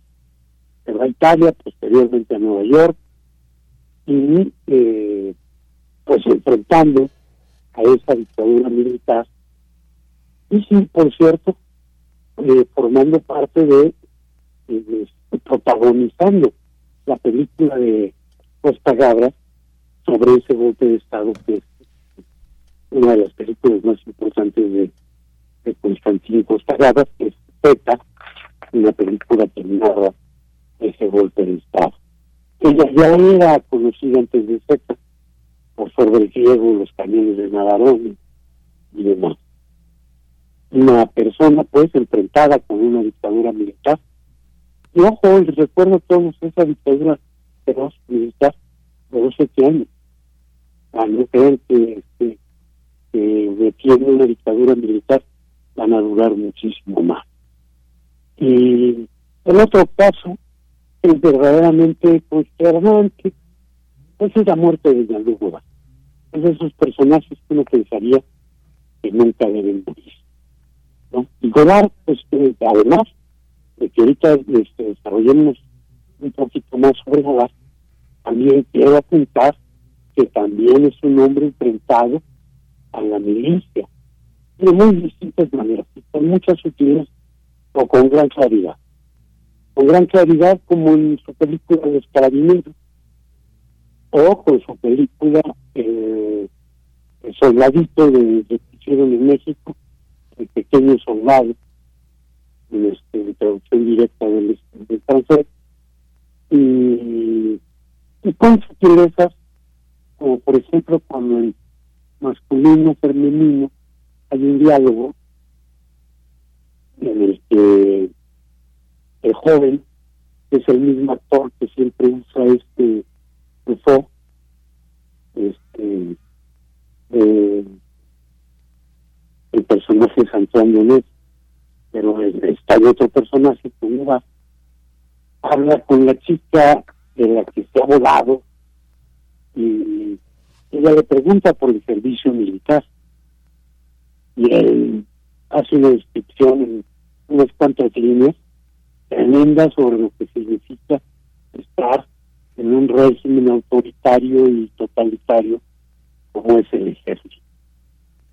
Se va a Italia, posteriormente a Nueva York y eh, pues enfrentando a esa dictadura militar y sí, por cierto, eh, formando parte de, protagonizando la película de Costa Gabra sobre ese golpe de Estado que es una de las películas más importantes de, Constantín Costa Gabra, que es Peta, una película que ese golpe de Estado. Ella ya era conocida antes de Zeta por sobre el griego, los camiones de Navarone y demás una persona pues enfrentada con una dictadura militar. Y ojo, les recuerdo todos esa dictadura feroz militar de 12 años. A no creer que, que, que una dictadura militar van a durar muchísimo más. Y el otro caso es verdaderamente consternante, pues es la muerte de Jean-Luc Es de esos personajes que uno pensaría que nunca deben morir. Y Godard, pues eh, además de que ahorita este, desarrollemos un poquito más sobre Godard, también quiero apuntar que también es un hombre enfrentado a la milicia de muy distintas maneras, con muchas sutilezas o con gran claridad. Con gran claridad como en su película Los Carabineros o con su película El Soldadito de, de que hicieron en México, el pequeño soldado, en, este, traducción directa del, del francés, y, y con sutilezas, como por ejemplo cuando el masculino femenino hay un diálogo en el que el joven es el mismo actor que siempre usa este Rousseau, este eh, el personaje es Antoine pero está el otro personaje que va. Habla con la chica de la que ha volado y ella le pregunta por el servicio militar. Y él hace una descripción en unas cuantas líneas tremendas sobre lo que significa estar en un régimen autoritario y totalitario como es el ejército.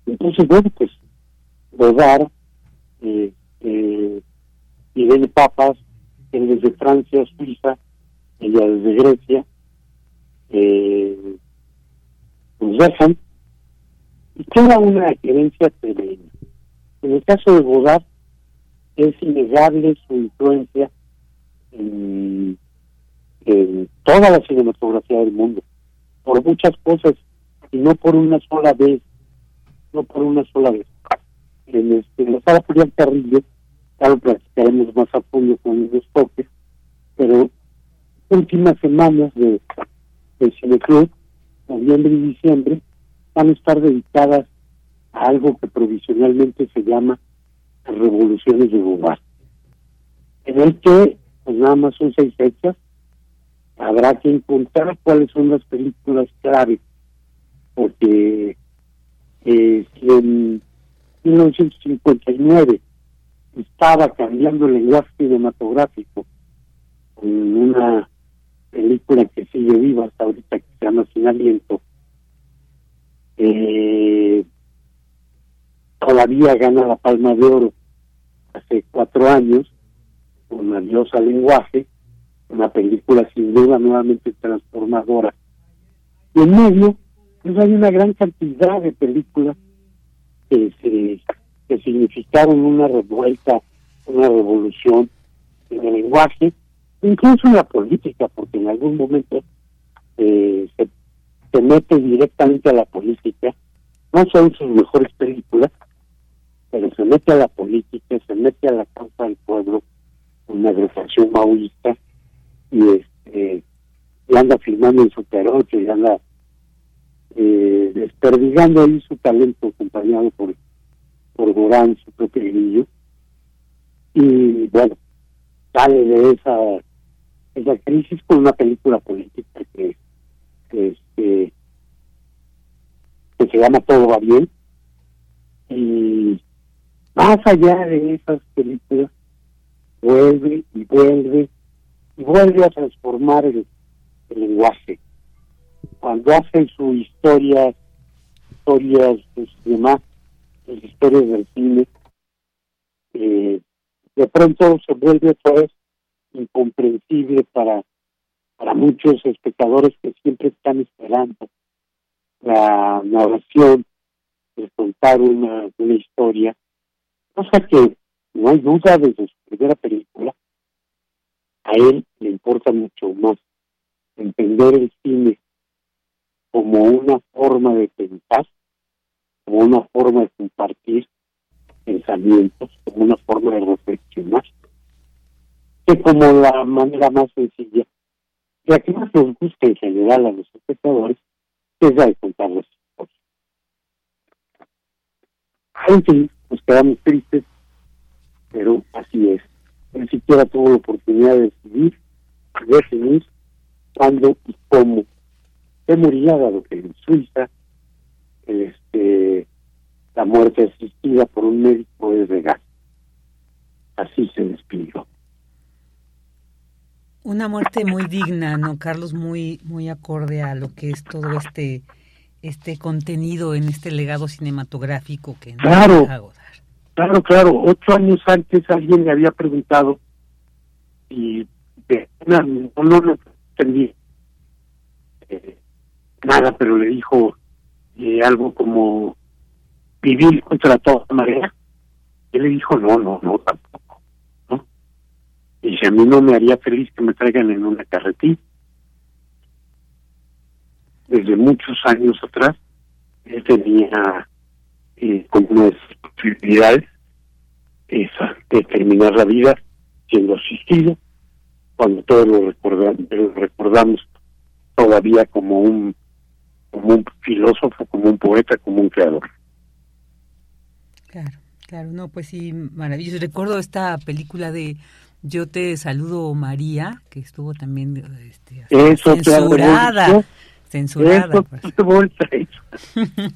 Entonces, bueno, pues Godard, eh, eh, Irene Papas, él desde Francia, Suiza, ella desde Grecia, eh, nos dejan y queda una herencia tremenda. En el caso de Godard, es innegable su influencia en, en, toda la cinematografía del mundo, por muchas cosas y no por una sola vez, no por una sola vez. En, este, en la sala Julián Carrillo, claro, platicaremos más a fondo con los toques, pero últimas semanas de, del Cineclub, noviembre y diciembre, van a estar dedicadas a algo que provisionalmente se llama Revoluciones de Bobar, en el que pues nada más son seis fechas, habrá que encontrar cuáles son las películas clave, porque eh, si en 1959 estaba cambiando el lenguaje cinematográfico con una película que sigue viva hasta ahorita que se llama Sin Aliento. Eh, todavía gana la Palma de Oro hace cuatro años con Adiós al lenguaje, una película sin duda nuevamente transformadora. Y en medio, pues hay una gran cantidad de películas que, se, significaron una revuelta, una revolución en el lenguaje, incluso en la política, porque en algún momento eh, se, se mete directamente a la política, no son sus mejores películas, pero se mete a la política, se mete a la causa del pueblo, una agrupación maoísta, y este anda filmando en su peroche y anda eh, desperdigando ahí su talento acompañado por por Gorán, su propio grillo y bueno sale de esa esa crisis con una película política que, que este que se llama Todo va bien. Y más allá de esas películas vuelve y vuelve vuelve a transformar el, lenguaje. Cuando hace su historia, historias, pues, demás, las historias del cine, eh, de pronto se vuelve otra incomprensible para, para muchos espectadores que siempre están esperando la narración de contar una historia, cosa que no hay duda desde su primera película, a él le importa mucho más entender el cine como una forma de pensar, como una forma de compartir pensamientos, como una forma de reflexionar, que como la manera más sencilla, y que más nos gusta en general a los espectadores, es la de contar las historias. En fin, nos quedamos tristes, pero así es ni siquiera tuvo la oportunidad de decidir, de definir cuándo y cómo se moría, dado que en Suiza este, la muerte asistida por un médico es legal. Así se despidió. Una muerte muy digna, ¿no, Carlos? Muy, muy acorde a lo que es todo este, este contenido en este legado cinematográfico que nos claro, Claro, claro. Ocho años antes alguien le había preguntado y de no, no, no entendí eh, nada, pero le dijo eh, algo como vivir contra toda marea. Él le dijo, no, no, no, tampoco. ¿no? Y si a mí no me haría feliz que me traigan en una carretilla. Desde muchos años atrás, él tenía eh, como una posibilidades esa de terminar la vida siendo asistido cuando todos lo recordamos, lo recordamos todavía como un como un filósofo, como un poeta, como un creador. Claro, claro, no, pues sí, maravilloso. Recuerdo esta película de Yo te saludo María, que estuvo también este, censurada censurada. Eso,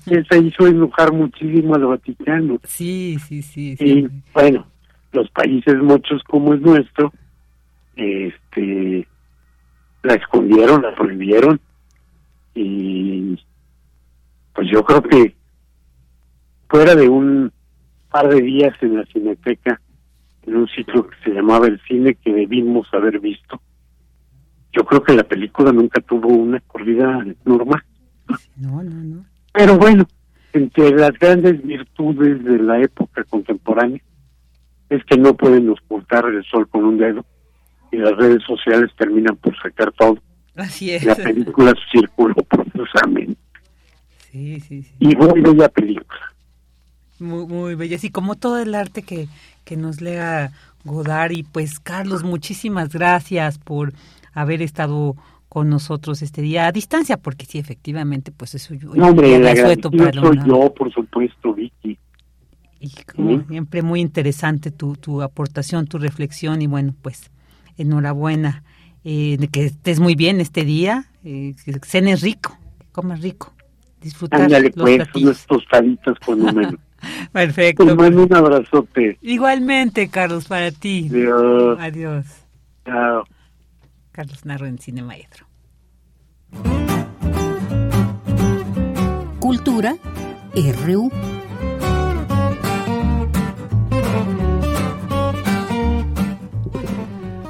esa hizo enojar muchísimo al Vaticano. Sí, sí, sí. Y bueno, los países muchos como es nuestro, este, la escondieron, la prohibieron y pues yo creo que fuera de un par de días en la Cineteca, en un sitio que se llamaba El Cine que debimos haber visto, yo creo que la película nunca tuvo una corrida normal. No, no, no. Pero bueno, entre las grandes virtudes de la época contemporánea es que no pueden ocultar el sol con un dedo y las redes sociales terminan por sacar todo. Así es. La película circuló profusamente. Sí, sí, sí. Y muy bella película. Muy, muy bella. Sí, como todo el arte que, que nos lea Godard. Y pues, Carlos, muchísimas gracias por haber estado con nosotros este día a distancia, porque sí, efectivamente, pues eso yo... No, hombre, el soy yo, por supuesto, Vicky. Y como siempre, muy interesante tu, tu aportación, tu reflexión, y bueno, pues enhorabuena, eh, que estés muy bien este día, eh, que cenes rico, comas rico, disfrutar Ándale, los pues, unos tostaditos con un Perfecto. Te mando un abrazote. Igualmente, Carlos, para ti. Adiós. Adiós. Chao. Carlos Narro en Cine Maestro. Cultura RU.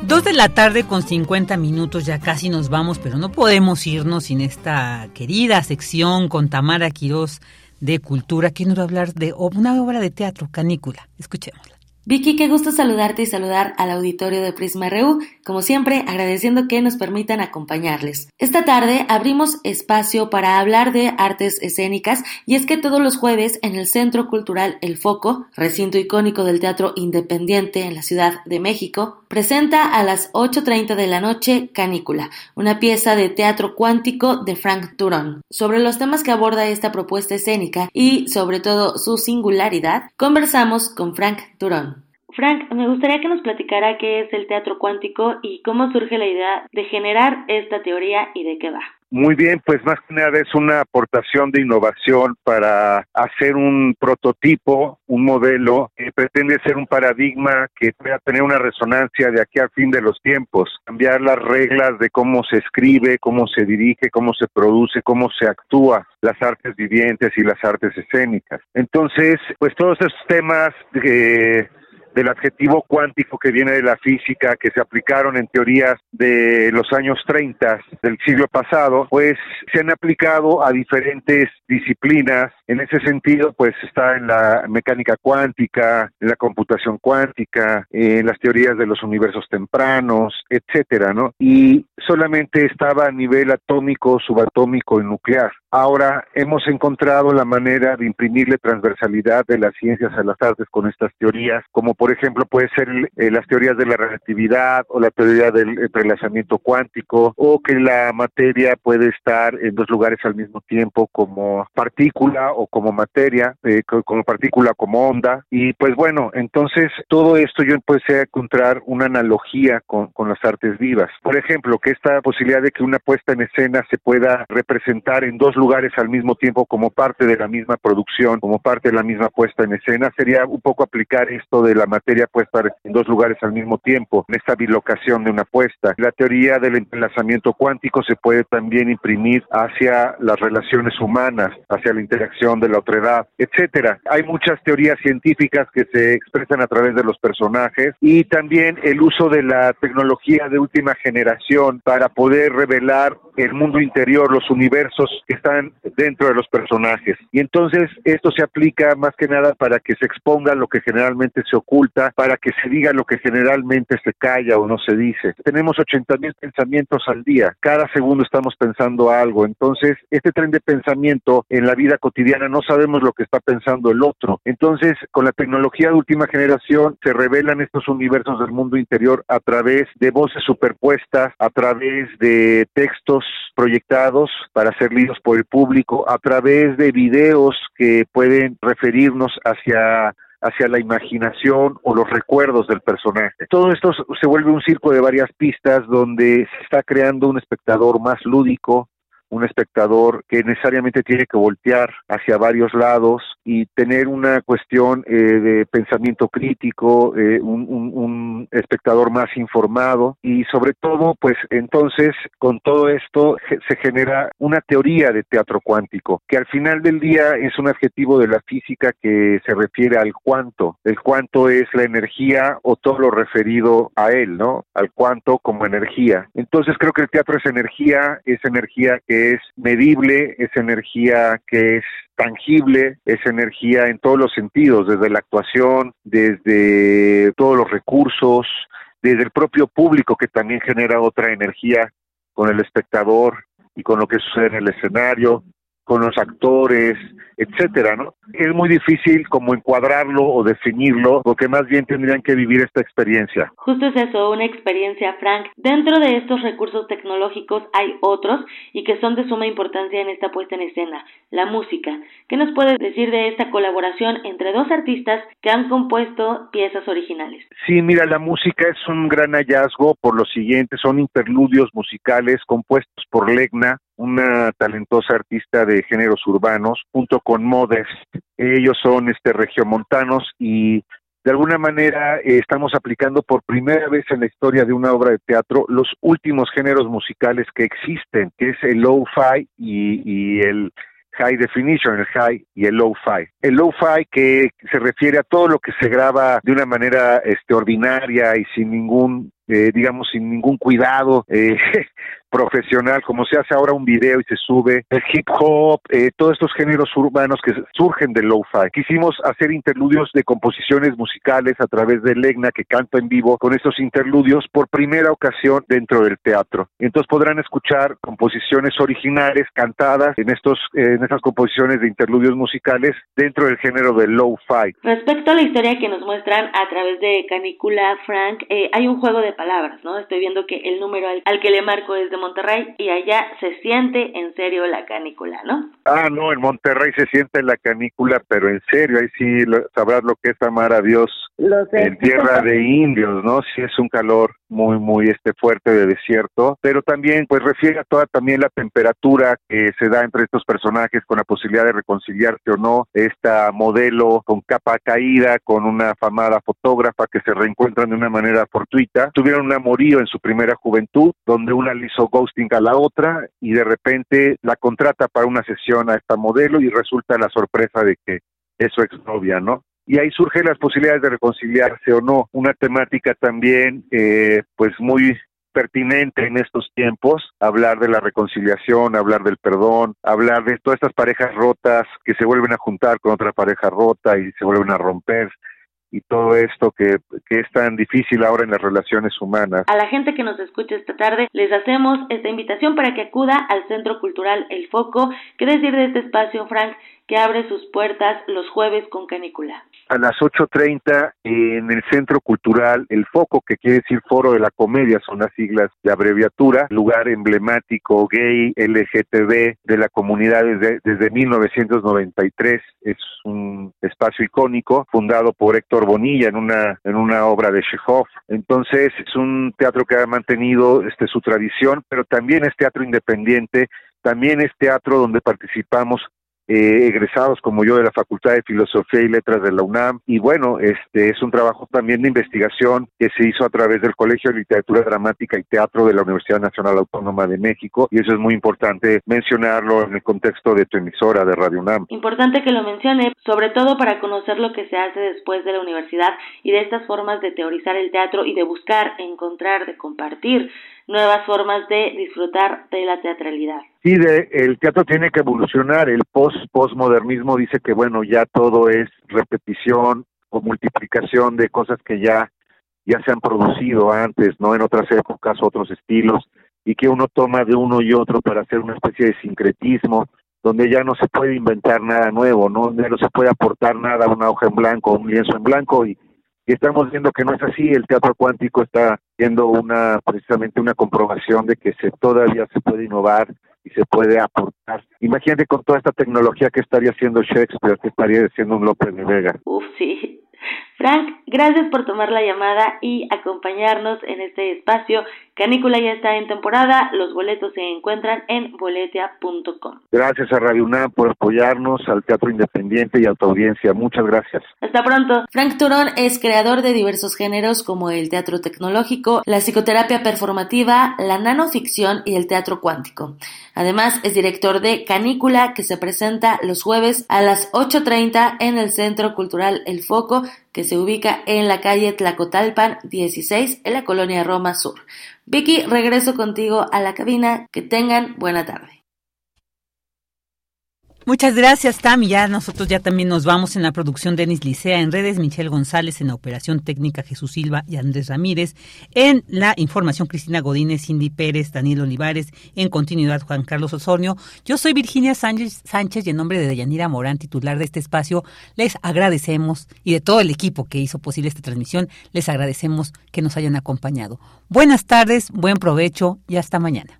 Dos de la tarde con 50 minutos, ya casi nos vamos, pero no podemos irnos sin esta querida sección con Tamara Quirós de Cultura, que nos va a hablar de una obra de teatro, Canícula. Escuchemos. Vicky, qué gusto saludarte y saludar al auditorio de Prisma RU, como siempre agradeciendo que nos permitan acompañarles. Esta tarde abrimos espacio para hablar de artes escénicas y es que todos los jueves en el Centro Cultural El Foco, recinto icónico del Teatro Independiente en la Ciudad de México, presenta a las 8.30 de la noche Canícula, una pieza de teatro cuántico de Frank Turon. Sobre los temas que aborda esta propuesta escénica y sobre todo su singularidad, conversamos con Frank Turon. Frank, me gustaría que nos platicara qué es el teatro cuántico y cómo surge la idea de generar esta teoría y de qué va. Muy bien, pues más que nada es una aportación de innovación para hacer un prototipo, un modelo que pretende ser un paradigma que pueda tener una resonancia de aquí al fin de los tiempos, cambiar las reglas de cómo se escribe, cómo se dirige, cómo se produce, cómo se actúa las artes vivientes y las artes escénicas. Entonces, pues todos esos temas que del adjetivo cuántico que viene de la física, que se aplicaron en teorías de los años 30 del siglo pasado, pues se han aplicado a diferentes disciplinas. En ese sentido, pues está en la mecánica cuántica, en la computación cuántica, en las teorías de los universos tempranos, etcétera, ¿no? Y solamente estaba a nivel atómico, subatómico y nuclear. Ahora hemos encontrado la manera de imprimirle transversalidad de las ciencias a las artes con estas teorías, como por ejemplo puede ser eh, las teorías de la relatividad o la teoría del entrelazamiento cuántico o que la materia puede estar en dos lugares al mismo tiempo como partícula o como materia, eh, como partícula como onda y pues bueno, entonces todo esto yo empecé a encontrar una analogía con, con las artes vivas. Por ejemplo, que esta posibilidad de que una puesta en escena se pueda representar en dos lugares al mismo tiempo como parte de la misma producción, como parte de la misma puesta en escena, sería un poco aplicar esto de la materia puesta en dos lugares al mismo tiempo, en esta bilocación de una puesta. La teoría del entrelazamiento cuántico se puede también imprimir hacia las relaciones humanas, hacia la interacción de la otredad, etcétera. Hay muchas teorías científicas que se expresan a través de los personajes y también el uso de la tecnología de última generación para poder revelar el mundo interior, los universos que están dentro de los personajes. Y entonces esto se aplica más que nada para que se exponga lo que generalmente se oculta, para que se diga lo que generalmente se calla o no se dice. Tenemos 80 mil pensamientos al día, cada segundo estamos pensando algo, entonces este tren de pensamiento en la vida cotidiana no sabemos lo que está pensando el otro. Entonces con la tecnología de última generación se revelan estos universos del mundo interior a través de voces superpuestas, a través de textos proyectados para ser leídos por el público, a través de videos que pueden referirnos hacia hacia la imaginación o los recuerdos del personaje. Todo esto se vuelve un circo de varias pistas donde se está creando un espectador más lúdico, un espectador que necesariamente tiene que voltear hacia varios lados y tener una cuestión eh, de pensamiento crítico, eh, un, espectador más informado y sobre todo, pues entonces con todo esto se genera una teoría de teatro cuántico, que al final del día es un adjetivo de la física que se refiere al cuanto. El cuanto es la energía o todo lo referido a él, ¿no? Al cuanto como energía. Entonces creo que el teatro es energía, es energía que es medible, es energía que es tangible, es energía en todos los sentidos, desde la actuación, desde todos los recursos, desde el propio público que también genera otra energía con el espectador y con lo que sucede en el escenario, con los actores, etcétera, ¿no? Es muy difícil como encuadrarlo o definirlo, porque más bien tendrían que vivir esta experiencia. Justo es eso, una experiencia, Frank. Dentro de estos recursos tecnológicos hay otros y que son de suma importancia en esta puesta en escena, la música. ¿Qué nos puedes decir de esta colaboración entre dos artistas que han compuesto piezas originales? Sí, mira, la música es un gran hallazgo por lo siguiente, son interludios musicales compuestos por Legna, una talentosa artista de géneros urbanos, junto con Modest. Ellos son este regiomontanos y de alguna manera estamos aplicando por primera vez en la historia de una obra de teatro los últimos géneros musicales que existen, que es el lo-fi y, y el high definition, el high y el low fi. El low fi que se refiere a todo lo que se graba de una manera este, ordinaria y sin ningún eh, digamos, sin ningún cuidado eh, profesional, como se hace ahora un video y se sube, el hip hop, eh, todos estos géneros urbanos que surgen del lo-fi. Quisimos hacer interludios de composiciones musicales a través de Legna, que canta en vivo con estos interludios por primera ocasión dentro del teatro. Entonces podrán escuchar composiciones originales cantadas en estos en estas composiciones de interludios musicales dentro del género del lo-fi. Respecto a la historia que nos muestran a través de Canícula, Frank, hay un juego de palabras, ¿no? Estoy viendo que el número al, que le marco es de Monterrey y allá se siente en serio la canícula, ¿no? Ah, no, en Monterrey se siente la canícula, pero en serio, ahí sí sabrás lo que es amar a Dios en tierra de indios, ¿no? Sí es un calor muy, muy este fuerte de desierto, pero también pues refiere a toda también la temperatura que se da entre estos personajes con la posibilidad de reconciliarse o no, esta modelo con capa caída, con una afamada fotógrafa que se reencuentran de una manera fortuita, tuvieron un amorío en su primera juventud, donde una le hizo ghosting a la otra y de repente la contrata para una sesión a esta modelo y resulta la sorpresa de que es su exnovia, ¿no? Y ahí surgen las posibilidades de reconciliarse o no. Una temática también, eh, pues muy pertinente en estos tiempos hablar de la reconciliación, hablar del perdón, hablar de todas estas parejas rotas que se vuelven a juntar con otra pareja rota y se vuelven a romper y todo esto que, que, es tan difícil ahora en las relaciones humanas. A la gente que nos escucha esta tarde, les hacemos esta invitación para que acuda al Centro Cultural El Foco. ¿Qué decir de este espacio, Frank, que abre sus puertas los jueves con canícula? a las 8.30 en el Centro Cultural El Foco, que quiere decir Foro de la Comedia, son las siglas de abreviatura, lugar emblemático gay, LGTB de la comunidad desde, desde 1993. Es un espacio icónico fundado por Héctor Bonilla en una, en una obra de Chekhov. Entonces es un teatro que ha mantenido este, su tradición, pero también es teatro independiente, también es teatro donde participamos eh, egresados como yo de la Facultad de Filosofía y Letras de la UNAM. Y bueno, este es un trabajo también de investigación que se hizo a través del Colegio de Literatura Dramática y Teatro de la Universidad Nacional Autónoma de México. Y eso es muy importante mencionarlo en el contexto de tu emisora de Radio UNAM. Importante que lo mencione, sobre todo para conocer lo que se hace después de la universidad y de estas formas de teorizar el teatro y de buscar, encontrar, de compartir nuevas formas de disfrutar de la teatralidad. Sí, de, el teatro tiene que evolucionar. El post postmodernismo dice que bueno ya todo es repetición o multiplicación de cosas que ya ya se han producido antes, no en otras épocas, otros estilos y que uno toma de uno y otro para hacer una especie de sincretismo donde ya no se puede inventar nada nuevo, no, no se puede aportar nada una hoja en blanco, un lienzo en blanco y y estamos viendo que no es así. El teatro cuántico está siendo una precisamente una comprobación de que se todavía se puede innovar y se puede aportar. Imagínate con toda esta tecnología que estaría haciendo Shakespeare, que estaría haciendo un López de Vega. Uf, sí. Frank, gracias por tomar la llamada y acompañarnos en este espacio. Canícula ya está en temporada, los boletos se encuentran en boletia.com. Gracias a Radio UNAM por apoyarnos, al Teatro Independiente y a tu audiencia. Muchas gracias. Hasta pronto. Frank Turón es creador de diversos géneros como el teatro tecnológico, la psicoterapia performativa, la nanoficción y el teatro cuántico. Además, es director de Canícula, que se presenta los jueves a las 8.30 en el Centro Cultural El Foco, que se ubica en la calle Tlacotalpan 16 en la colonia Roma Sur. Vicky, regreso contigo a la cabina. Que tengan buena tarde. Muchas gracias, Tam. Ya nosotros ya también nos vamos en la producción Denis Licea, en redes Michelle González, en la operación técnica Jesús Silva y Andrés Ramírez, en la información Cristina Godínez, Cindy Pérez, Daniel Olivares, en continuidad Juan Carlos Osornio. Yo soy Virginia Sánchez, Sánchez y en nombre de Deyanira Morán, titular de este espacio, les agradecemos y de todo el equipo que hizo posible esta transmisión, les agradecemos que nos hayan acompañado. Buenas tardes, buen provecho y hasta mañana.